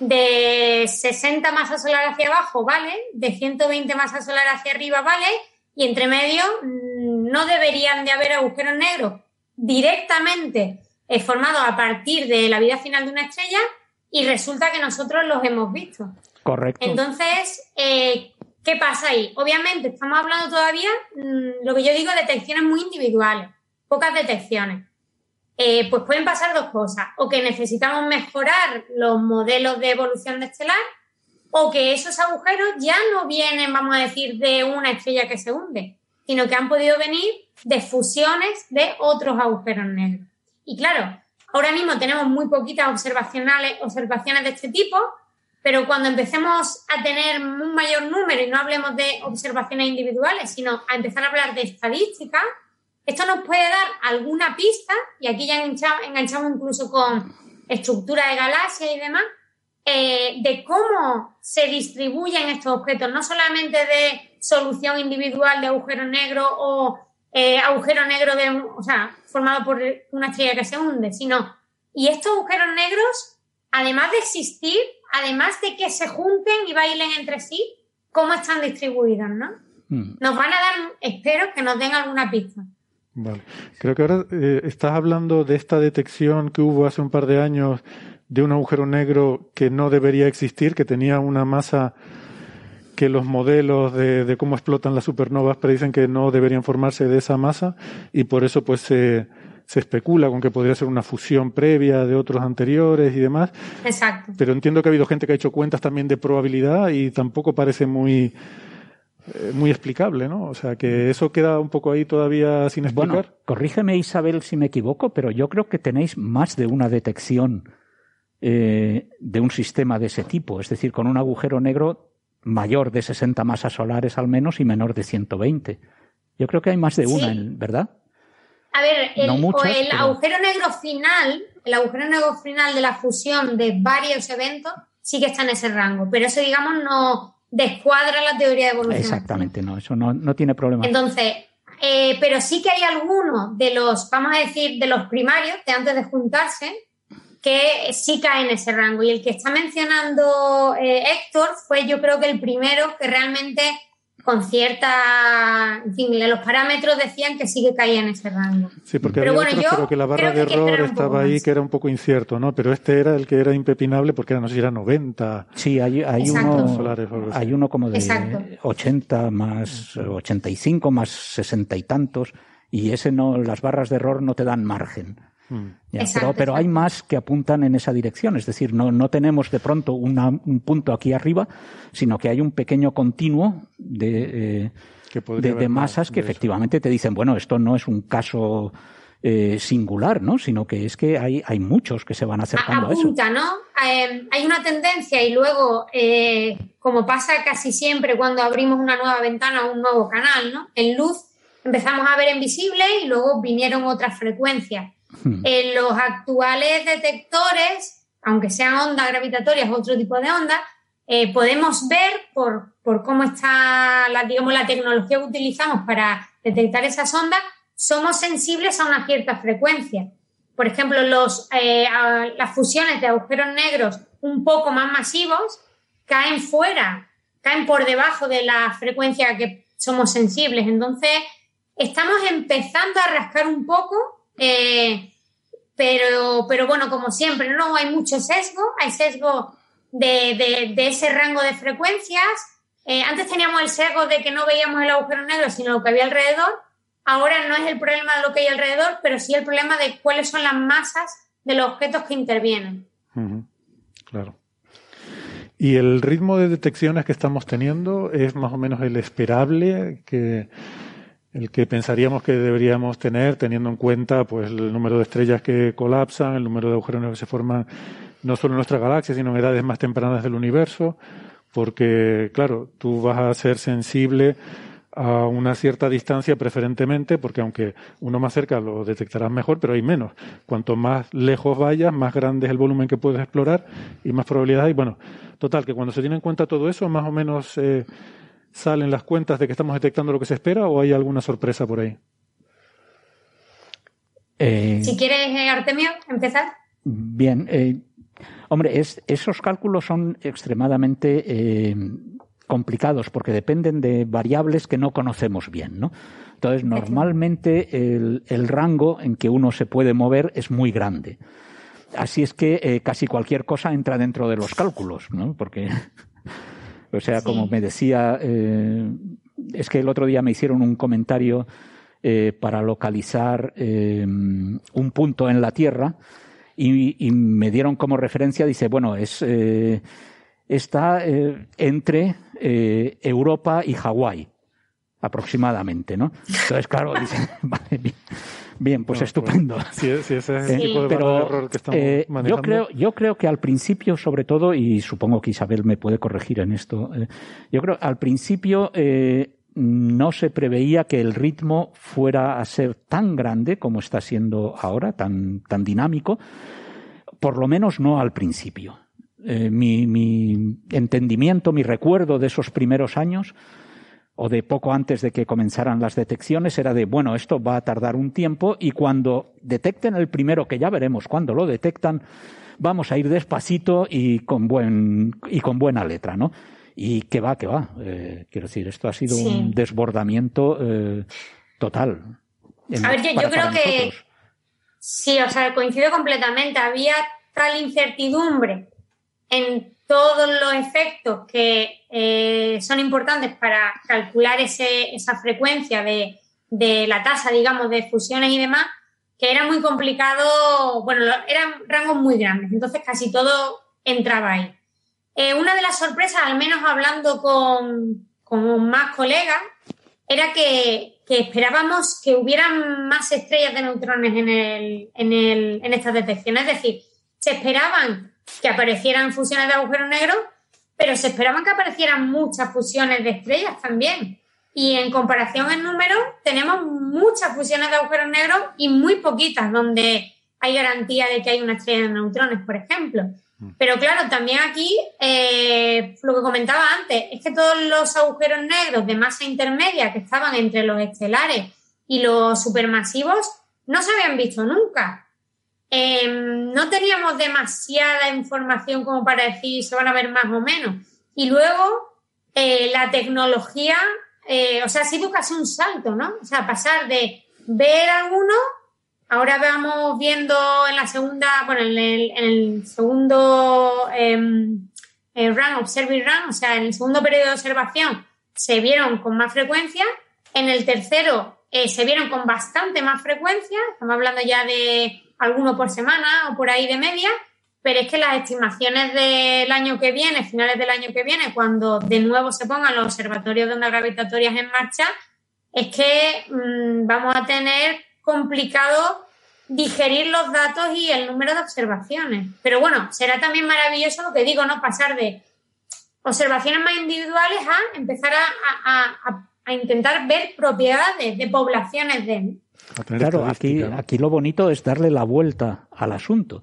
de 60 masas solar hacia abajo, vale, de 120 masas solar hacia arriba, vale, y entre medio mm, no deberían de haber agujeros negros directamente formados a partir de la vida final de una estrella y resulta que nosotros los hemos visto. Correcto. Entonces, eh, ¿qué pasa ahí? Obviamente, estamos hablando todavía, mm, lo que yo digo, detecciones muy individuales, pocas detecciones. Eh, pues pueden pasar dos cosas, o que necesitamos mejorar los modelos de evolución de estelar, o que esos agujeros ya no vienen, vamos a decir, de una estrella que se hunde, sino que han podido venir de fusiones de otros agujeros negros. Y claro, ahora mismo tenemos muy poquitas observacionales, observaciones de este tipo, pero cuando empecemos a tener un mayor número, y no hablemos de observaciones individuales, sino a empezar a hablar de estadísticas, esto nos puede dar alguna pista, y aquí ya enganchamos, incluso con estructura de galaxias y demás, eh, de cómo se distribuyen estos objetos, no solamente de solución individual de agujero negro o eh, agujero negro de, o sea, formado por una estrella que se hunde, sino, y estos agujeros negros, además de existir, además de que se junten y bailen entre sí, ¿cómo están distribuidos, no? Hmm. Nos van a dar, espero que nos den alguna pista. Vale. Creo que ahora eh, estás hablando de esta detección que hubo hace un par de años de un agujero negro que no debería existir, que tenía una masa que los modelos de, cómo explotan las supernovas predicen que no deberían formarse de esa masa y por eso pues se, se especula con que podría ser una fusión previa de otros anteriores y demás. Exacto. Pero entiendo que ha habido gente que ha hecho cuentas también de probabilidad y tampoco parece muy eh, muy explicable, ¿no? O sea, que eso queda un poco ahí todavía sin explicar. Bueno, corrígeme Isabel si me equivoco, pero yo creo que tenéis más de una detección eh, de un sistema de ese tipo, es decir, con un agujero negro mayor de 60 masas solares al menos y menor de 120. Yo creo que hay más de una, ¿verdad? A ver, el, el agujero negro final, el agujero negro final de la fusión de varios eventos sí que está en ese rango, pero eso digamos no descuadra la teoría de evolución. Exactamente, no, eso no, tiene problema. Entonces, eh, pero sí que hay algunos de los, vamos a decir, de los primarios, de antes de juntarse, que sí cae en ese rango. Y el que está mencionando eh, Héctor fue yo creo que el primero que realmente con cierta, en fin, los parámetros decían que sí que caía en ese rango. Sí, porque pero había bueno, otros, que la barra de error estaba ahí, que era un poco incierto, ¿no? Pero este era el que era impepinable porque era, no sé si era 90. Sí, hay, hay uno, hay uno como de 80 más 85 más 60 y tantos, y ese no, las barras de error no te dan margen. Hmm. pero, hay más que apuntan en esa dirección, es decir, no, no tenemos de pronto un punto aquí arriba, sino que hay un pequeño continuo de, eh, de, masas que efectivamente te dicen, bueno, esto no es un caso eh, singular, ¿no? Sino que es que hay, hay muchos que se van acercando a, eso. ¿no? Eh, hay una tendencia y luego, como pasa casi siempre cuando abrimos una nueva ventana o un nuevo canal, ¿no? En luz empezamos a ver en visible y luego vinieron otras frecuencias. Hmm. En los actuales detectores, aunque sean ondas gravitatorias otro tipo de ondas, eh, podemos ver por, cómo está la, digamos, la tecnología que utilizamos para detectar esas ondas, somos sensibles a una cierta frecuencia. Por ejemplo, los, eh, las fusiones de agujeros negros un poco más masivos caen fuera, caen por debajo de la frecuencia que somos sensibles. Entonces, estamos empezando a rascar un poco eh, pero, pero bueno, como siempre, no hay mucho sesgo, hay sesgo de, ese rango de frecuencias. Eh, antes teníamos el sesgo de que no veíamos el agujero negro, sino lo que había alrededor. Ahora no es el problema de lo que hay alrededor, pero sí el problema de cuáles son las masas de los objetos que intervienen. Claro. ¿Y el ritmo de detecciones que estamos teniendo es más o menos el esperable? que el que pensaríamos que deberíamos tener teniendo en cuenta pues el número de estrellas que colapsan, el número de agujeros negros que se forman no solo en nuestra galaxia, sino en edades más tempranas del universo, porque claro, tú vas a ser sensible a una cierta distancia preferentemente, porque aunque uno más cerca lo detectarás mejor, pero hay menos. Cuanto más lejos vayas, más grande es el volumen que puedes explorar y más probabilidad hay. Bueno, total, que cuando se tiene en cuenta todo eso, más o menos eh, salen las cuentas de que estamos detectando lo que se espera o hay alguna sorpresa por ahí. Eh, si quieres, eh, Artemio, empezar. Bien, hombre, esos cálculos son extremadamente complicados porque dependen de variables que no conocemos bien, ¿no? Entonces, normalmente el, rango en que uno se puede mover es muy grande. Así es que eh, casi cualquier cosa entra dentro de los cálculos, ¿no? Porque, [LAUGHS] o sea, como me decía, eh, es que el otro día me hicieron un comentario eh, para localizar un punto en la Tierra y, y, me dieron como referencia, dice, bueno, es está eh, entre eh, Europa y Hawái, aproximadamente, ¿no? Entonces, claro, dicen, [LAUGHS] vale, bien, pues estupendo. [LAUGHS] Si, ese es el tipo de pero, error que estamos eh, manejando. Yo creo, yo creo que al principio, sobre todo, y supongo que Isabel me puede corregir en esto, yo creo al principio no se preveía que el ritmo fuera a ser tan grande como está siendo ahora, tan, tan dinámico, por lo menos no al principio. Eh, mi, entendimiento, mi recuerdo de esos primeros años, o de poco antes de que comenzaran las detecciones, era de, bueno, esto va a tardar un tiempo y cuando detecten el primero, que ya veremos cuando lo detectan, vamos a ir despacito y con, buen, y con buena letra, ¿no? Y que va, que va. Eh, quiero decir, esto ha sido un desbordamiento eh, total. a ver, yo, creo que sí, o sea, coincido completamente. Había tal incertidumbre en todos los efectos que eh, son importantes para calcular ese, esa frecuencia de, de, la tasa, digamos, de fusiones y demás, que era muy complicado, bueno, eran rangos muy grandes, entonces casi todo entraba ahí. Eh, una de las sorpresas, al menos hablando con, con más colegas, era que, que, esperábamos que hubieran más estrellas de neutrones en, el, en, el, en estas detecciones, es decir, se esperaban que aparecieran fusiones de agujeros negros, pero se esperaban que aparecieran muchas fusiones de estrellas también. Y en comparación en número, tenemos muchas fusiones de agujeros negros y muy poquitas donde hay garantía de que hay una estrella de neutrones, por ejemplo. Mm. Pero claro, también aquí eh, lo que comentaba antes es que todos los agujeros negros de masa intermedia que estaban entre los estelares y los supermasivos no se habían visto nunca. Em, no teníamos demasiada información como para decir se van a ver más o menos. Y luego eh, la tecnología, eh, o sea, sí sido casi un salto, ¿no? O sea, pasar de ver alguno, ahora vamos viendo en la segunda, bueno, en el, segundo eh, run, observing run, o sea, en el segundo periodo de observación se vieron con más frecuencia, en el tercero se vieron con bastante más frecuencia, estamos hablando ya de alguno por semana o por ahí de media, pero es que las estimaciones del año que viene, finales del año que viene, cuando de nuevo se pongan los observatorios de ondas gravitatorias en marcha, es que mm, vamos a tener complicado digerir los datos y el número de observaciones. Pero bueno, será también maravilloso lo que digo, ¿no? Pasar de observaciones más individuales a empezar a, a intentar ver propiedades de poblaciones de, Claro, aquí, aquí lo bonito es darle la vuelta al asunto.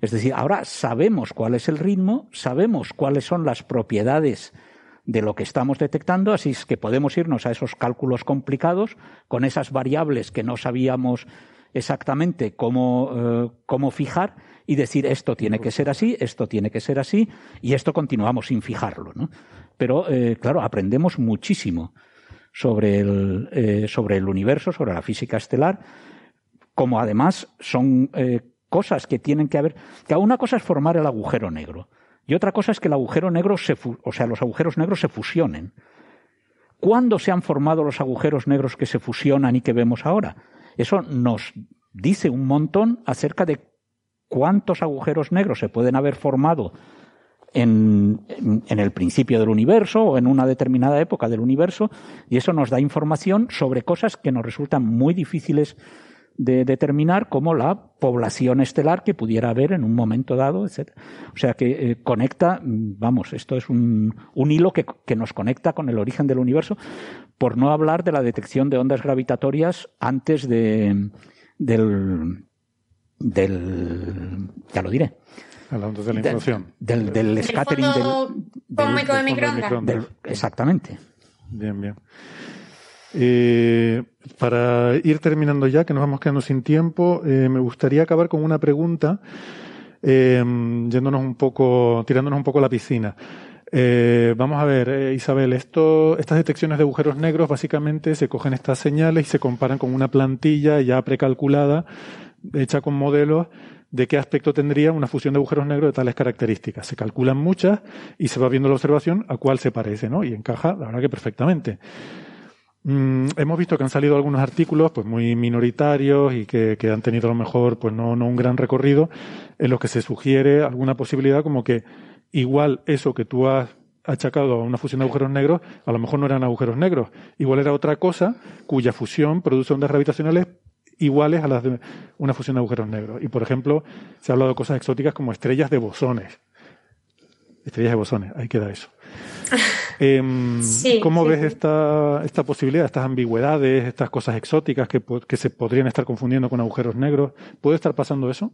Es decir, ahora sabemos cuál es el ritmo, sabemos cuáles son las propiedades de lo que estamos detectando, así es que podemos irnos a esos cálculos complicados con esas variables que no sabíamos exactamente cómo, eh, cómo fijar y decir esto tiene que ser así, esto tiene que ser así y esto continuamos sin fijarlo. ¿no? Pero, eh, claro, aprendemos muchísimo sobre el, eh, sobre el universo, sobre la física estelar, como además son eh, cosas que tienen que haber. Que una cosa es formar el agujero negro y otra cosa es que el agujero negro se, o sea, los agujeros negros se fusionen. ¿Cuándo se han formado los agujeros negros que se fusionan y que vemos ahora? Eso nos dice un montón acerca de cuántos agujeros negros se pueden haber formado en, el principio del universo o en una determinada época del universo y eso nos da información sobre cosas que nos resultan muy difíciles de determinar como la población estelar que pudiera haber en un momento dado, etc. O sea que eh, conecta, mm, vamos, esto es un, un hilo que, que, nos conecta con el origen del universo, por no hablar de la detección de ondas gravitatorias antes de, del, del, ya lo diré. Hablando de la inflación. Del, del, del scattering del, del, de microondas. Exactamente. Bien, bien. Eh, para ir terminando ya, que nos vamos quedando sin tiempo, eh, me gustaría acabar con una pregunta, eh, yéndonos un poco, tirándonos un poco a la piscina. Eh, vamos a ver, eh, Isabel, esto, estas detecciones de agujeros negros básicamente se cogen estas señales y se comparan con una plantilla ya precalculada, hecha con modelos de qué aspecto tendría una fusión de agujeros negros de tales características. Se calculan muchas y se va viendo la observación a cuál se parece, ¿no? Y encaja, la verdad que perfectamente. Mm, hemos visto que han salido algunos artículos pues muy minoritarios y que, han tenido a lo mejor pues no, no un gran recorrido en los que se sugiere alguna posibilidad como que igual eso que tú has achacado a una fusión de agujeros negros, a lo mejor no eran agujeros negros, igual era otra cosa cuya fusión produce ondas gravitacionales iguales a las de una fusión de agujeros negros. Y por ejemplo, se ha hablado de cosas exóticas como estrellas de bosones. Estrellas de bosones, ahí queda eso. [LAUGHS] Eh, sí, ¿Cómo sí, ves sí. Esta, esta posibilidad, estas ambigüedades, estas cosas exóticas que, que se podrían estar confundiendo con agujeros negros? ¿Puede estar pasando eso?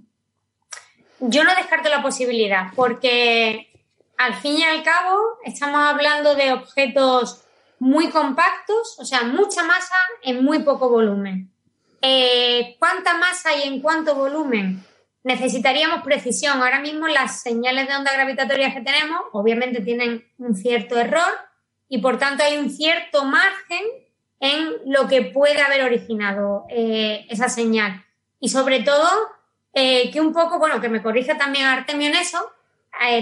Yo no descarto la posibilidad, porque al fin y al cabo estamos hablando de objetos muy compactos, o sea, mucha masa en muy poco volumen. Eh, ¿Cuánta masa y en cuánto volumen? Necesitaríamos precisión. Ahora mismo las señales de onda gravitatorias que tenemos obviamente tienen un cierto error y por tanto hay un cierto margen en lo que puede haber originado eh, esa señal. Y sobre todo, eh, que un poco, bueno, que me corrija también Artemio en eso,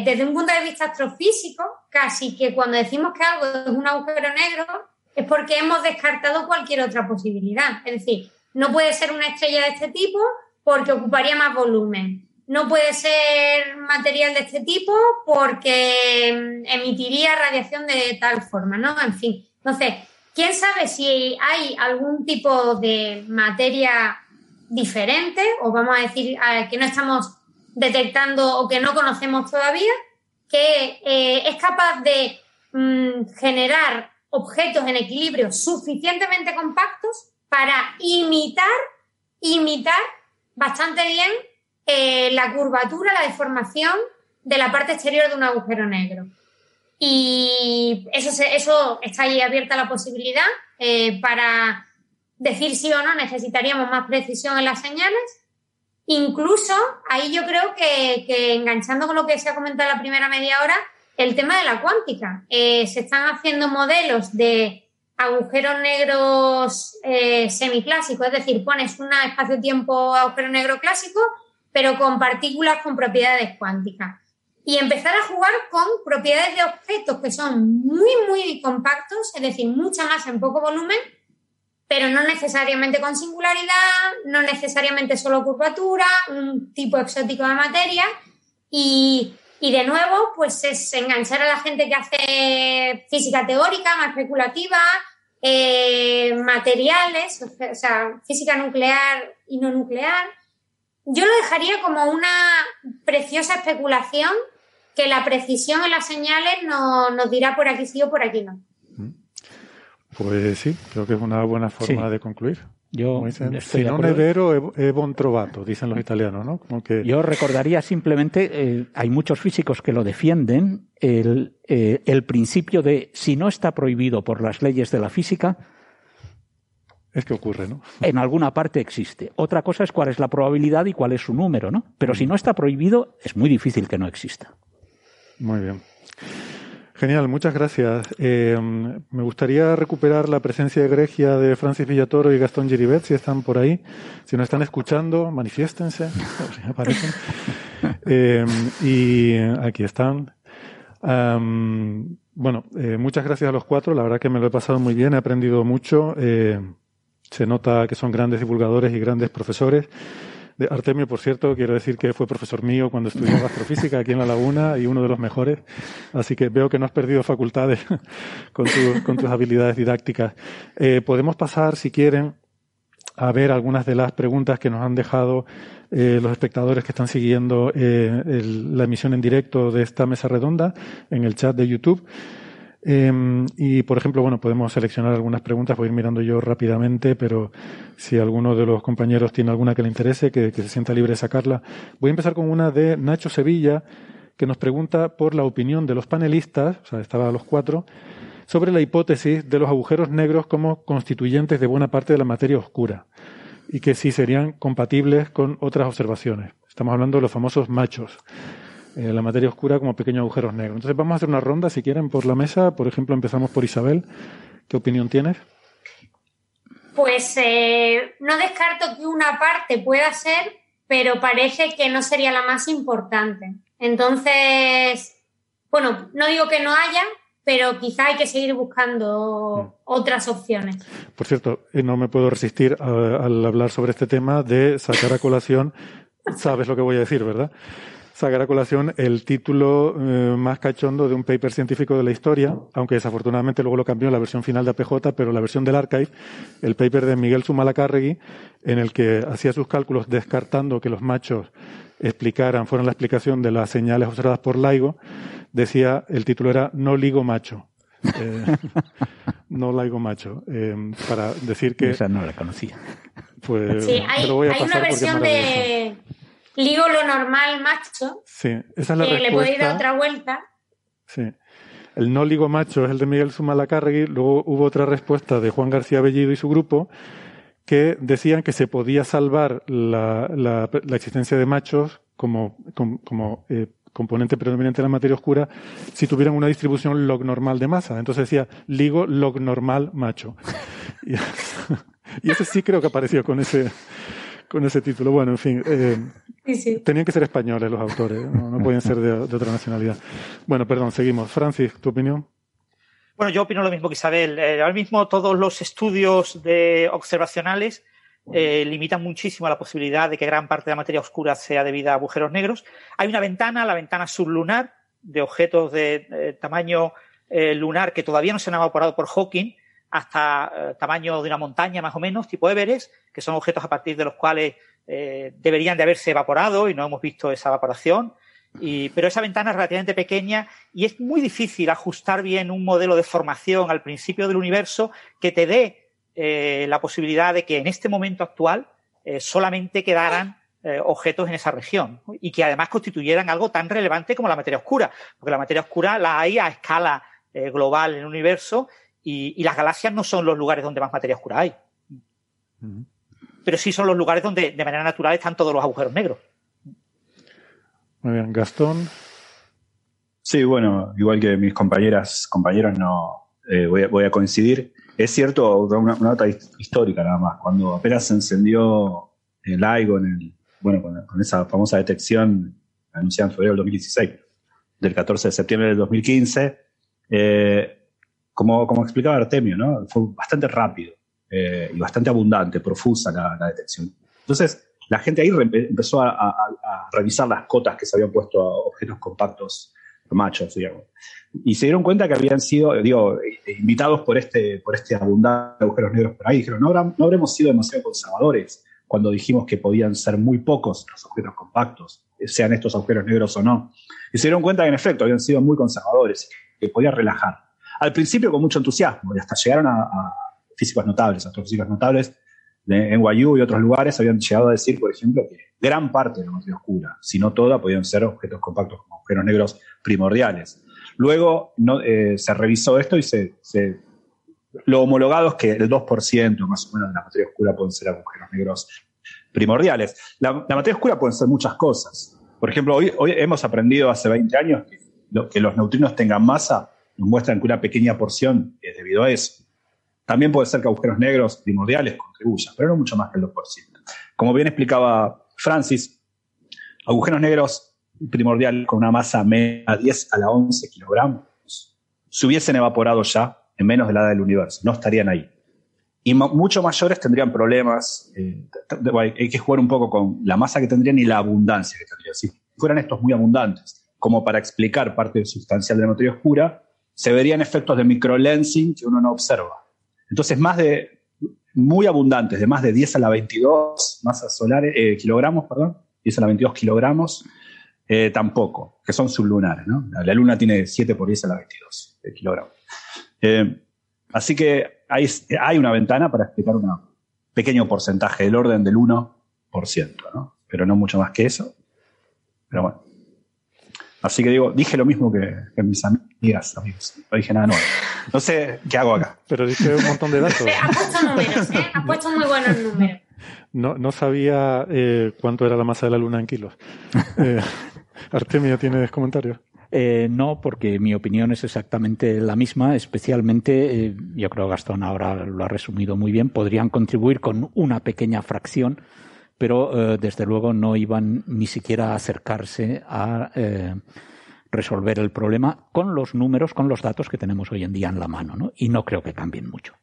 desde un punto de vista astrofísico, casi que cuando decimos que algo es un agujero negro es porque hemos descartado cualquier otra posibilidad. Es decir, no puede ser una estrella de este tipo porque ocuparía más volumen. No puede ser material de este tipo porque emitiría radiación de tal forma, ¿no? En fin. Entonces, ¿quién sabe si hay algún tipo de materia diferente o vamos a decir que no estamos detectando o que no conocemos todavía, que eh, es capaz de mm, generar objetos en equilibrio suficientemente compactos para imitar, imitar bastante bien eh, la curvatura, la deformación de la parte exterior de un agujero negro. Y eso, eso está ahí abierta la posibilidad eh, para decir sí o no necesitaríamos más precisión en las señales. Incluso ahí yo creo que, enganchando con lo que se ha comentado en la primera media hora, el tema de la cuántica. Eh, se están haciendo modelos de agujeros negros eh, semiclásicos, es decir, pones un espacio-tiempo agujero negro clásico, pero con partículas con propiedades cuánticas. Y empezar a jugar con propiedades de objetos que son muy, muy compactos, es decir, mucha masa en poco volumen, pero no necesariamente con singularidad, no necesariamente solo curvatura, un tipo exótico de materia. Y, y de nuevo, pues es enganchar a la gente que hace física teórica, más especulativa, eh, materiales, o sea, física nuclear y no nuclear. Yo lo dejaría como una preciosa especulación que la precisión en las señales no, nos dirá por aquí sí o por aquí no. Pues sí, creo que es una buena forma Sí. de concluir. Yo dicen, si no acuerdo. es buon trovato, dicen los italianos, ¿no? Como que Yo recordaría simplemente, eh, hay muchos físicos que lo defienden, el, eh, el principio de si no está prohibido por las leyes de la física, es que ocurre, ¿no? en alguna parte existe. Otra cosa es cuál es la probabilidad y cuál es su número, ¿no? Pero si no está prohibido, es muy difícil que no exista. Muy bien. Genial, muchas gracias. Eh, me gustaría recuperar la presencia egregia de Francis Villatoro y Gastón Giribet, si están por ahí. Si nos están escuchando, manifiéstense, [LAUGHS] si aparecen. [LAUGHS] Eh, y aquí están. Bueno, eh, muchas gracias a los cuatro. La verdad que me lo he pasado muy bien, he aprendido mucho. Se nota que son grandes divulgadores y grandes profesores. De Artemio, por cierto, quiero decir que fue profesor mío cuando estudió [LAUGHS] astrofísica aquí en La Laguna y uno de los mejores. Así que veo que no has perdido facultades [LAUGHS] con, con tus habilidades didácticas. Eh, podemos pasar, si quieren, a ver algunas de las preguntas que nos han dejado eh, los espectadores que están siguiendo eh, la emisión en directo de esta mesa redonda en el chat de YouTube. Em, y, por ejemplo, bueno, podemos seleccionar algunas preguntas, voy a ir mirando yo rápidamente, pero si alguno de los compañeros tiene alguna que le interese, que, se sienta libre de sacarla. Voy a empezar con una de Nacho Sevilla, que nos pregunta por la opinión de los panelistas, o sea, estaba a los cuatro, sobre la hipótesis de los agujeros negros como constituyentes de buena parte de la materia oscura y que sí serían compatibles con otras observaciones. Estamos hablando de los famosos machos. Eh, la materia oscura como pequeños agujeros negros. Entonces vamos a hacer una ronda, si quieren, por la mesa. Por ejemplo, empezamos por Isabel. ¿Qué opinión tienes? Pues eh, no descarto que una parte pueda ser, pero parece que no sería la más importante. Entonces, bueno, no digo que no haya, pero quizá hay que seguir buscando mm. otras opciones. Por cierto, eh, no me puedo resistir al hablar sobre este tema de sacar a colación, [LAUGHS] sabes lo que voy a decir, ¿verdad? Sacar a colación el título eh, más cachondo de un paper científico de la historia, aunque desafortunadamente luego lo cambió en la versión final de APJ, pero la versión del archive, el paper de Miguel Zumalacárregui, en el que hacía sus cálculos descartando que los machos explicaran, fueran la explicación de las señales observadas por LIGO, decía, el título era No ligo macho. Eh, [LAUGHS] no laigo macho. Eh, para decir que. Esa no la conocía. Pues, sí, hay, hay una versión de Ligo lo normal macho. Sí, esa es la que le ir a otra vuelta. Sí. El no ligo macho es el de Miguel Zumalacárregui. Luego hubo otra respuesta de Juan García Bellido y su grupo que decían que se podía salvar la, la, existencia de machos como, como, eh, componente predominante de la materia oscura si tuvieran una distribución log normal de masa. Entonces decía ligo log normal macho. [LAUGHS] y, y ese sí creo que apareció con ese, con ese título. Bueno, en fin, eh, tenían que ser españoles los autores, no, pueden ser de, otra nacionalidad. Bueno, perdón, seguimos. Francis, ¿tu opinión? Bueno, yo opino lo mismo que Isabel. Eh, ahora mismo todos los estudios de observacionales eh, limitan muchísimo la posibilidad de que gran parte de la materia oscura sea debida a agujeros negros. Hay una ventana, la ventana sublunar, de objetos de tamaño lunar que todavía no se han evaporado por Hawking, hasta eh, tamaño de una montaña más o menos, tipo Everest, que son objetos a partir de los cuales eh, deberían de haberse evaporado y no hemos visto esa evaporación. Y, pero esa ventana es relativamente pequeña y es muy difícil ajustar bien un modelo de formación al principio del universo que te dé eh, la posibilidad de que en este momento actual solamente quedaran objetos en esa región y que además constituyeran algo tan relevante como la materia oscura, porque la materia oscura la hay a escala global en el universo y, las galaxias no son los lugares donde más materia oscura hay. Pero sí son los lugares donde de manera natural están todos los agujeros negros. Muy bien, Gastón. Sí, bueno, igual que mis compañeras, compañeros, no eh, voy, a, coincidir. Es cierto, una, nota histórica nada más. Cuando apenas se encendió el LIGO en el, bueno, con, esa famosa detección anunciada en febrero del 2016, del 14 de septiembre del 2015, eh, como, como explicaba Artemio, ¿no? fue bastante rápido eh, y bastante abundante, profusa la, detección. Entonces, la gente ahí empezó a, revisar las cotas que se habían puesto a objetos compactos machos, digamos. Y se dieron cuenta que habían sido, digo, invitados por este, por este abundante agujeros negros por ahí. Dijeron, no, no habremos sido demasiado conservadores cuando dijimos que podían ser muy pocos los objetos compactos, sean estos agujeros negros o no. Y se dieron cuenta que en efecto habían sido muy conservadores, que podía relajar al principio con mucho entusiasmo, y hasta llegaron a, físicos notables, astrofísicos notables de NYU y otros lugares habían llegado a decir, por ejemplo, que gran parte de la materia oscura, si no toda, podían ser objetos compactos como agujeros negros primordiales. Luego eh, se revisó esto y se, lo homologado es que el 2% más o menos de la materia oscura pueden ser agujeros negros primordiales. La, materia oscura pueden ser muchas cosas. Por ejemplo, hoy, hemos aprendido hace 20 años que los neutrinos tengan masa nos muestran que una pequeña porción es debido a eso. También puede ser que agujeros negros primordiales contribuyan, pero no mucho más que el 2%. Como bien explicaba Francis, agujeros negros primordiales con una masa media 10 a la 11 kilogramos se hubiesen evaporado ya en menos de la edad del universo, no estarían ahí. y mucho mayores tendrían problemas. Eh, hay que jugar un poco con la masa que tendrían y la abundancia que tendrían. Si fueran estos muy abundantes, como para explicar parte sustancial de la materia oscura, se verían efectos de microlensing que uno no observa. Entonces, más de, muy abundantes, de más de 10 a la 22 masas solares, eh, kilogramos, perdón, 10 a la 22 kilogramos, eh, tampoco, que son sublunares, ¿no? La, Luna tiene 7 por 10 a la 22 kilogramos. así que hay, una ventana para explicar un pequeño porcentaje del orden del 1%, ¿no? Pero no mucho más que eso. Pero bueno. Así que digo, dije lo mismo que, mis amigas, amigos. No dije nada nuevo. No sé qué hago acá. Pero dije un montón de datos. [LAUGHS] ha puesto números, ¿eh? Ha puesto muy buenos números. No, no sabía eh, cuánto era la masa de la luna en kilos. [LAUGHS] Eh, Artemio, ¿tienes comentarios? Eh, no, porque mi opinión es exactamente la misma, especialmente, eh, yo creo que Gastón ahora lo ha resumido muy bien, podrían contribuir con una pequeña fracción, pero eh, desde luego no iban ni siquiera a acercarse a resolver el problema con los números, con los datos que tenemos hoy en día en la mano, ¿no? Y no creo que cambien mucho.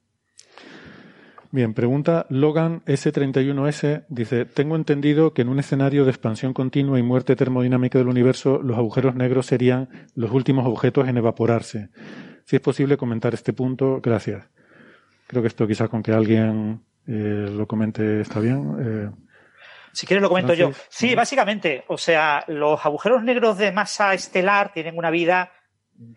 Bien, pregunta Logan S31S. Dice, tengo entendido que en un escenario de expansión continua y muerte termodinámica del universo, los agujeros negros serían los últimos objetos en evaporarse. Si es posible comentar este punto, gracias. Creo que esto quizás con que alguien eh, lo comente está bien. Eh, si quieres lo comento yo. Sí, básicamente, o sea, los agujeros negros de masa estelar tienen una vida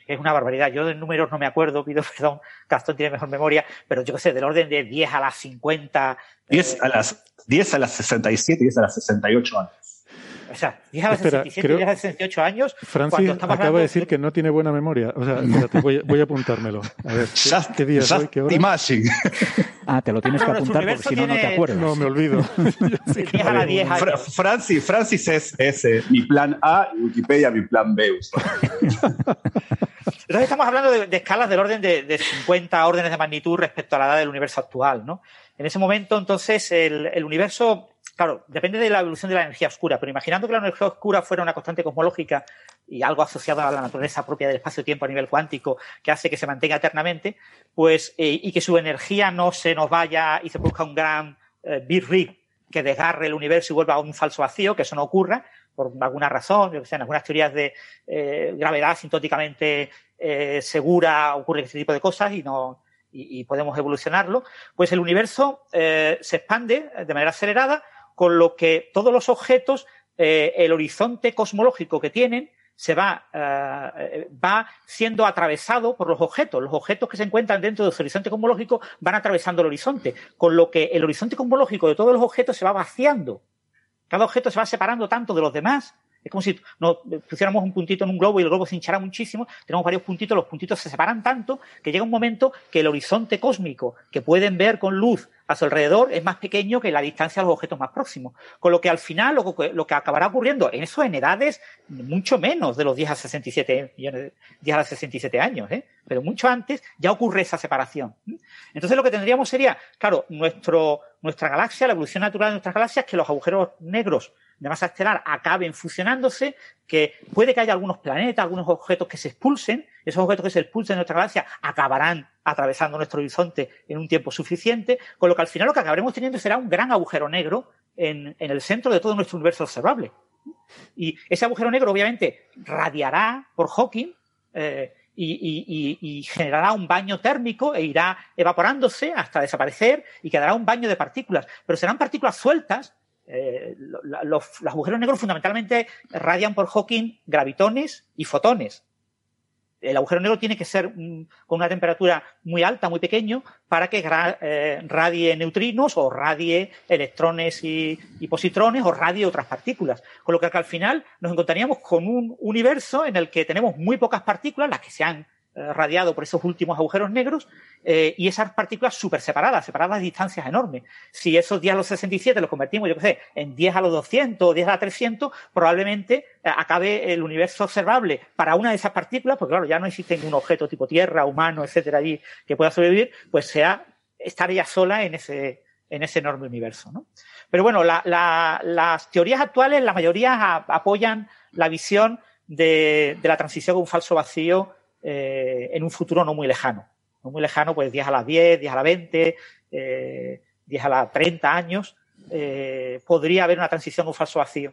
es una barbaridad. Yo de números no me acuerdo, pido [LAUGHS] perdón, Gastón tiene mejor memoria, pero yo qué sé, del orden de 10 a las 50. 10 eh, a las, 10 a las 67 y 10 a las 68 años. O sea, 10 a las 67 y 10 a las 68 años. Francis acaba de decir que no tiene buena memoria. O sea, voy, voy, a apuntármelo. A ver, ¿qué, día es hoy? ¿Qué hora? [LAUGHS] Ah, te lo tienes que apuntar porque si no, no te acuerdas. No, me olvido. [LAUGHS] Francis, Francis es, es eh, mi plan A y Wikipedia mi plan B. [LAUGHS] Entonces estamos hablando de, escalas del orden de, de, 50 órdenes de magnitud respecto a la edad del universo actual, ¿no? En ese momento, entonces, el, universo claro, depende de la evolución de la energía oscura, pero imaginando que la energía oscura fuera una constante cosmológica y algo asociado a la naturaleza propia del espacio-tiempo a nivel cuántico que hace que se mantenga eternamente, pues, eh, y que su energía no se nos vaya y se produzca un gran eh, Big Rip que desgarre el universo y vuelva a un falso vacío, que eso no ocurra por alguna razón, yo sé, en algunas teorías de eh, gravedad sintóticamente segura ocurre este tipo de cosas y no y, podemos evolucionarlo, pues el universo se expande de manera acelerada con lo que todos los objetos, eh, el horizonte cosmológico que tienen, se va, eh, va siendo atravesado por los objetos. Los objetos que se encuentran dentro de su horizonte cosmológico van atravesando el horizonte, con lo que el horizonte cosmológico de todos los objetos se va vaciando. Cada objeto se va separando tanto de los demás es como si nos pusiéramos un puntito en un globo y el globo se hinchara muchísimo. Tenemos varios puntitos, los puntitos se separan tanto que llega un momento que el horizonte cósmico que pueden ver con luz a su alrededor es más pequeño que la distancia a los objetos más próximos. Con lo que al final lo que, lo que acabará ocurriendo en eso en edades mucho menos de los 10 a 67 millones, 10 a 67 años, ¿eh? pero mucho antes ya ocurre esa separación. Entonces lo que tendríamos sería, claro, nuestro, nuestra galaxia, la evolución natural de nuestras galaxias, que los agujeros negros de masa estelar acaben fusionándose, que puede que haya algunos planetas, algunos objetos que se expulsen, esos objetos que se expulsen de nuestra galaxia acabarán atravesando nuestro horizonte en un tiempo suficiente, con lo que al final lo que acabaremos teniendo será un gran agujero negro en, el centro de todo nuestro universo observable. Y ese agujero negro obviamente radiará por Hawking, eh, y, y, generará un baño térmico e irá evaporándose hasta desaparecer y quedará un baño de partículas. Pero serán partículas sueltas eh, los, agujeros negros fundamentalmente radian por Hawking gravitones y fotones. El agujero negro tiene que ser mm, con una temperatura muy alta, muy pequeño, para que eh, radie neutrinos o radie electrones y, positrones o radie otras partículas. Con lo que al final nos encontraríamos con un universo en el que tenemos muy pocas partículas, las que se han eh, radiado por esos últimos agujeros negros eh, y esas partículas súper separadas, separadas a distancias enormes. Si esos 10 a los 67 los convertimos, yo qué sé, en 10 a los 200 o 10 a los 300, probablemente eh, acabe el universo observable para una de esas partículas, porque claro, ya no existe ningún objeto tipo Tierra, humano, etcétera, allí que pueda sobrevivir, pues sea estar ella sola en ese, en ese enorme universo. ¿no? Pero bueno, las teorías actuales, la mayoría apoyan la visión de, de la transición a un falso vacío eh, en un futuro no muy lejano. muy lejano, pues 10 a las 10, 10 a las 20, eh, 10 a las 30 años, eh, podría haber una transición a un falso vacío.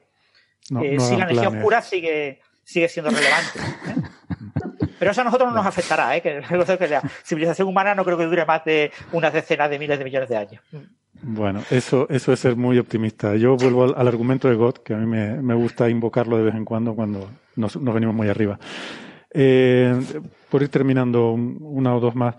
Eh, si la energía oscura sigue, sigue siendo relevante. Pero eso a nosotros no nos afectará, ¿eh? [LAUGHS] que, la civilización humana no creo que dure más de unas decenas de miles de millones de años. Bueno, eso, eso es ser muy optimista. Yo vuelvo al, argumento de God, que a mí me, gusta invocarlo de vez en cuando cuando nos, venimos muy arriba. Eh, por ir terminando una o dos más.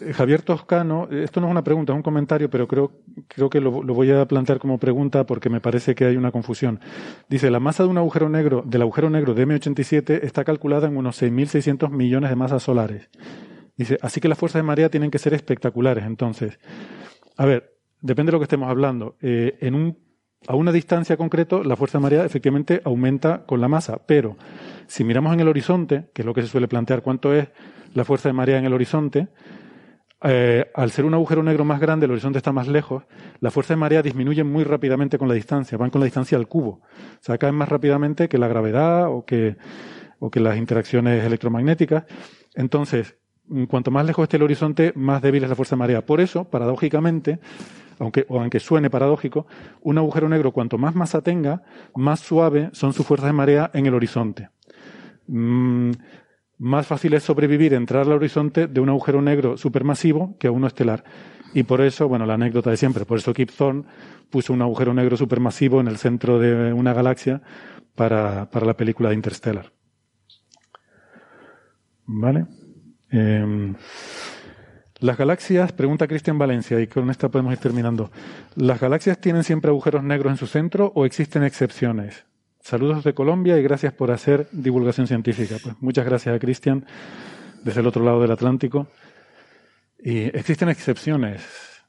Eh, Javier Toscano, esto no es una pregunta, es un comentario, pero creo, creo que lo, voy a plantear como pregunta porque me parece que hay una confusión. Dice, la masa de un agujero negro, del agujero negro de M87 está calculada en unos 6.600 millones de masas solares. Dice, así que las fuerzas de marea tienen que ser espectaculares. Entonces, a ver, depende de lo que estemos hablando. Eh, en un, a una distancia concreta, la fuerza de marea efectivamente aumenta con la masa, pero si miramos en el horizonte, que es lo que se suele plantear cuánto es la fuerza de marea en el horizonte, eh, al ser un agujero negro más grande, el horizonte está más lejos, la fuerza de marea disminuye muy rápidamente con la distancia, van con la distancia al cubo. O sea, caen más rápidamente que la gravedad o que, o que las interacciones electromagnéticas. Entonces, cuanto más lejos esté el horizonte, más débil es la fuerza de marea. Por eso, paradójicamente, aunque, o aunque suene paradójico, un agujero negro cuanto más masa tenga, más suave son sus fuerzas de marea en el horizonte. Mm, más fácil es sobrevivir, entrar al horizonte de un agujero negro supermasivo que a uno estelar. Y por eso, bueno, la anécdota de siempre, por eso Kip Thorne puso un agujero negro supermasivo en el centro de una galaxia para, para la película de Interstellar. ¿Vale? Em, las galaxias, pregunta Cristian Valencia, y con esta podemos ir terminando. ¿Las galaxias tienen siempre agujeros negros en su centro o existen excepciones? Saludos de Colombia y gracias por hacer divulgación científica. Pues muchas gracias a Cristian desde el otro lado del Atlántico. Y existen excepciones.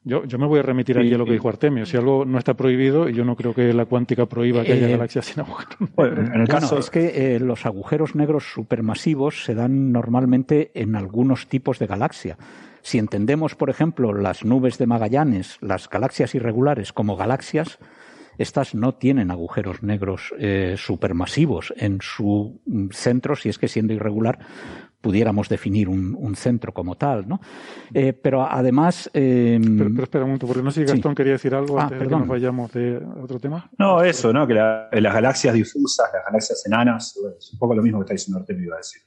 Yo, yo me voy a remitir aquí a lo que dijo Artemio. Si algo no está prohibido, y yo no creo que la cuántica prohíba que haya eh, galaxias sin agujeros [LAUGHS] negros. en el caso... es que eh, los agujeros negros supermasivos se dan normalmente en algunos tipos de galaxia. Si entendemos, por ejemplo, las nubes de Magallanes, las galaxias irregulares como galaxias, estas no tienen agujeros negros eh, supermasivos en su centro, si es que siendo irregular pudiéramos definir un, centro como tal, ¿no? Eh, pero además... Em, pero, espera un momento, porque no sé si Gastón quería decir algo ah, antes de que nos vayamos de otro tema. No, eso, ¿no? Que las galaxias difusas, las galaxias enanas, es un poco lo mismo que está diciendo Artemio, iba a decir.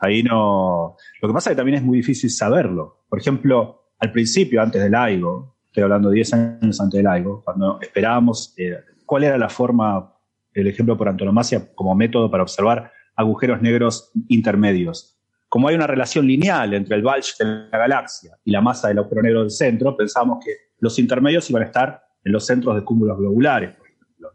Ahí no... Lo que pasa es que también es muy difícil saberlo. Por ejemplo, al principio, antes del LIGO, estoy hablando 10 años antes del LIGO, cuando esperábamos eh, cuál era la forma, el ejemplo por antonomasia como método para observar agujeros negros intermedios. Como hay una relación lineal entre el bulge de la galaxia y la masa del agujero negro del centro, pensamos que los intermedios iban a estar en los centros de cúmulos globulares, por ejemplo.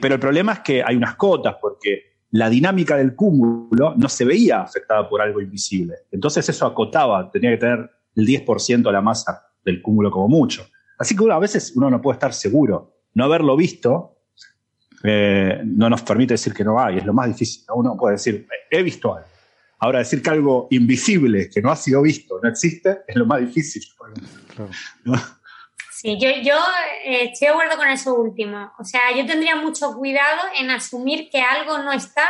pero el problema es que hay unas cotas, porque la dinámica del cúmulo no se veía afectada por algo invisible. Entonces eso acotaba, tenía que tener el 10% de la masa del cúmulo como mucho. Así que a veces uno no puede estar seguro no haberlo visto eh, no nos permite decir que no hay, es lo más difícil. Uno puede decir, he visto algo. Ahora, decir que algo invisible, que no ha sido visto, no existe, es lo más difícil. [LAUGHS] Sí, yo, yo eh, estoy de acuerdo con eso último. O sea, yo tendría mucho cuidado en asumir que algo no está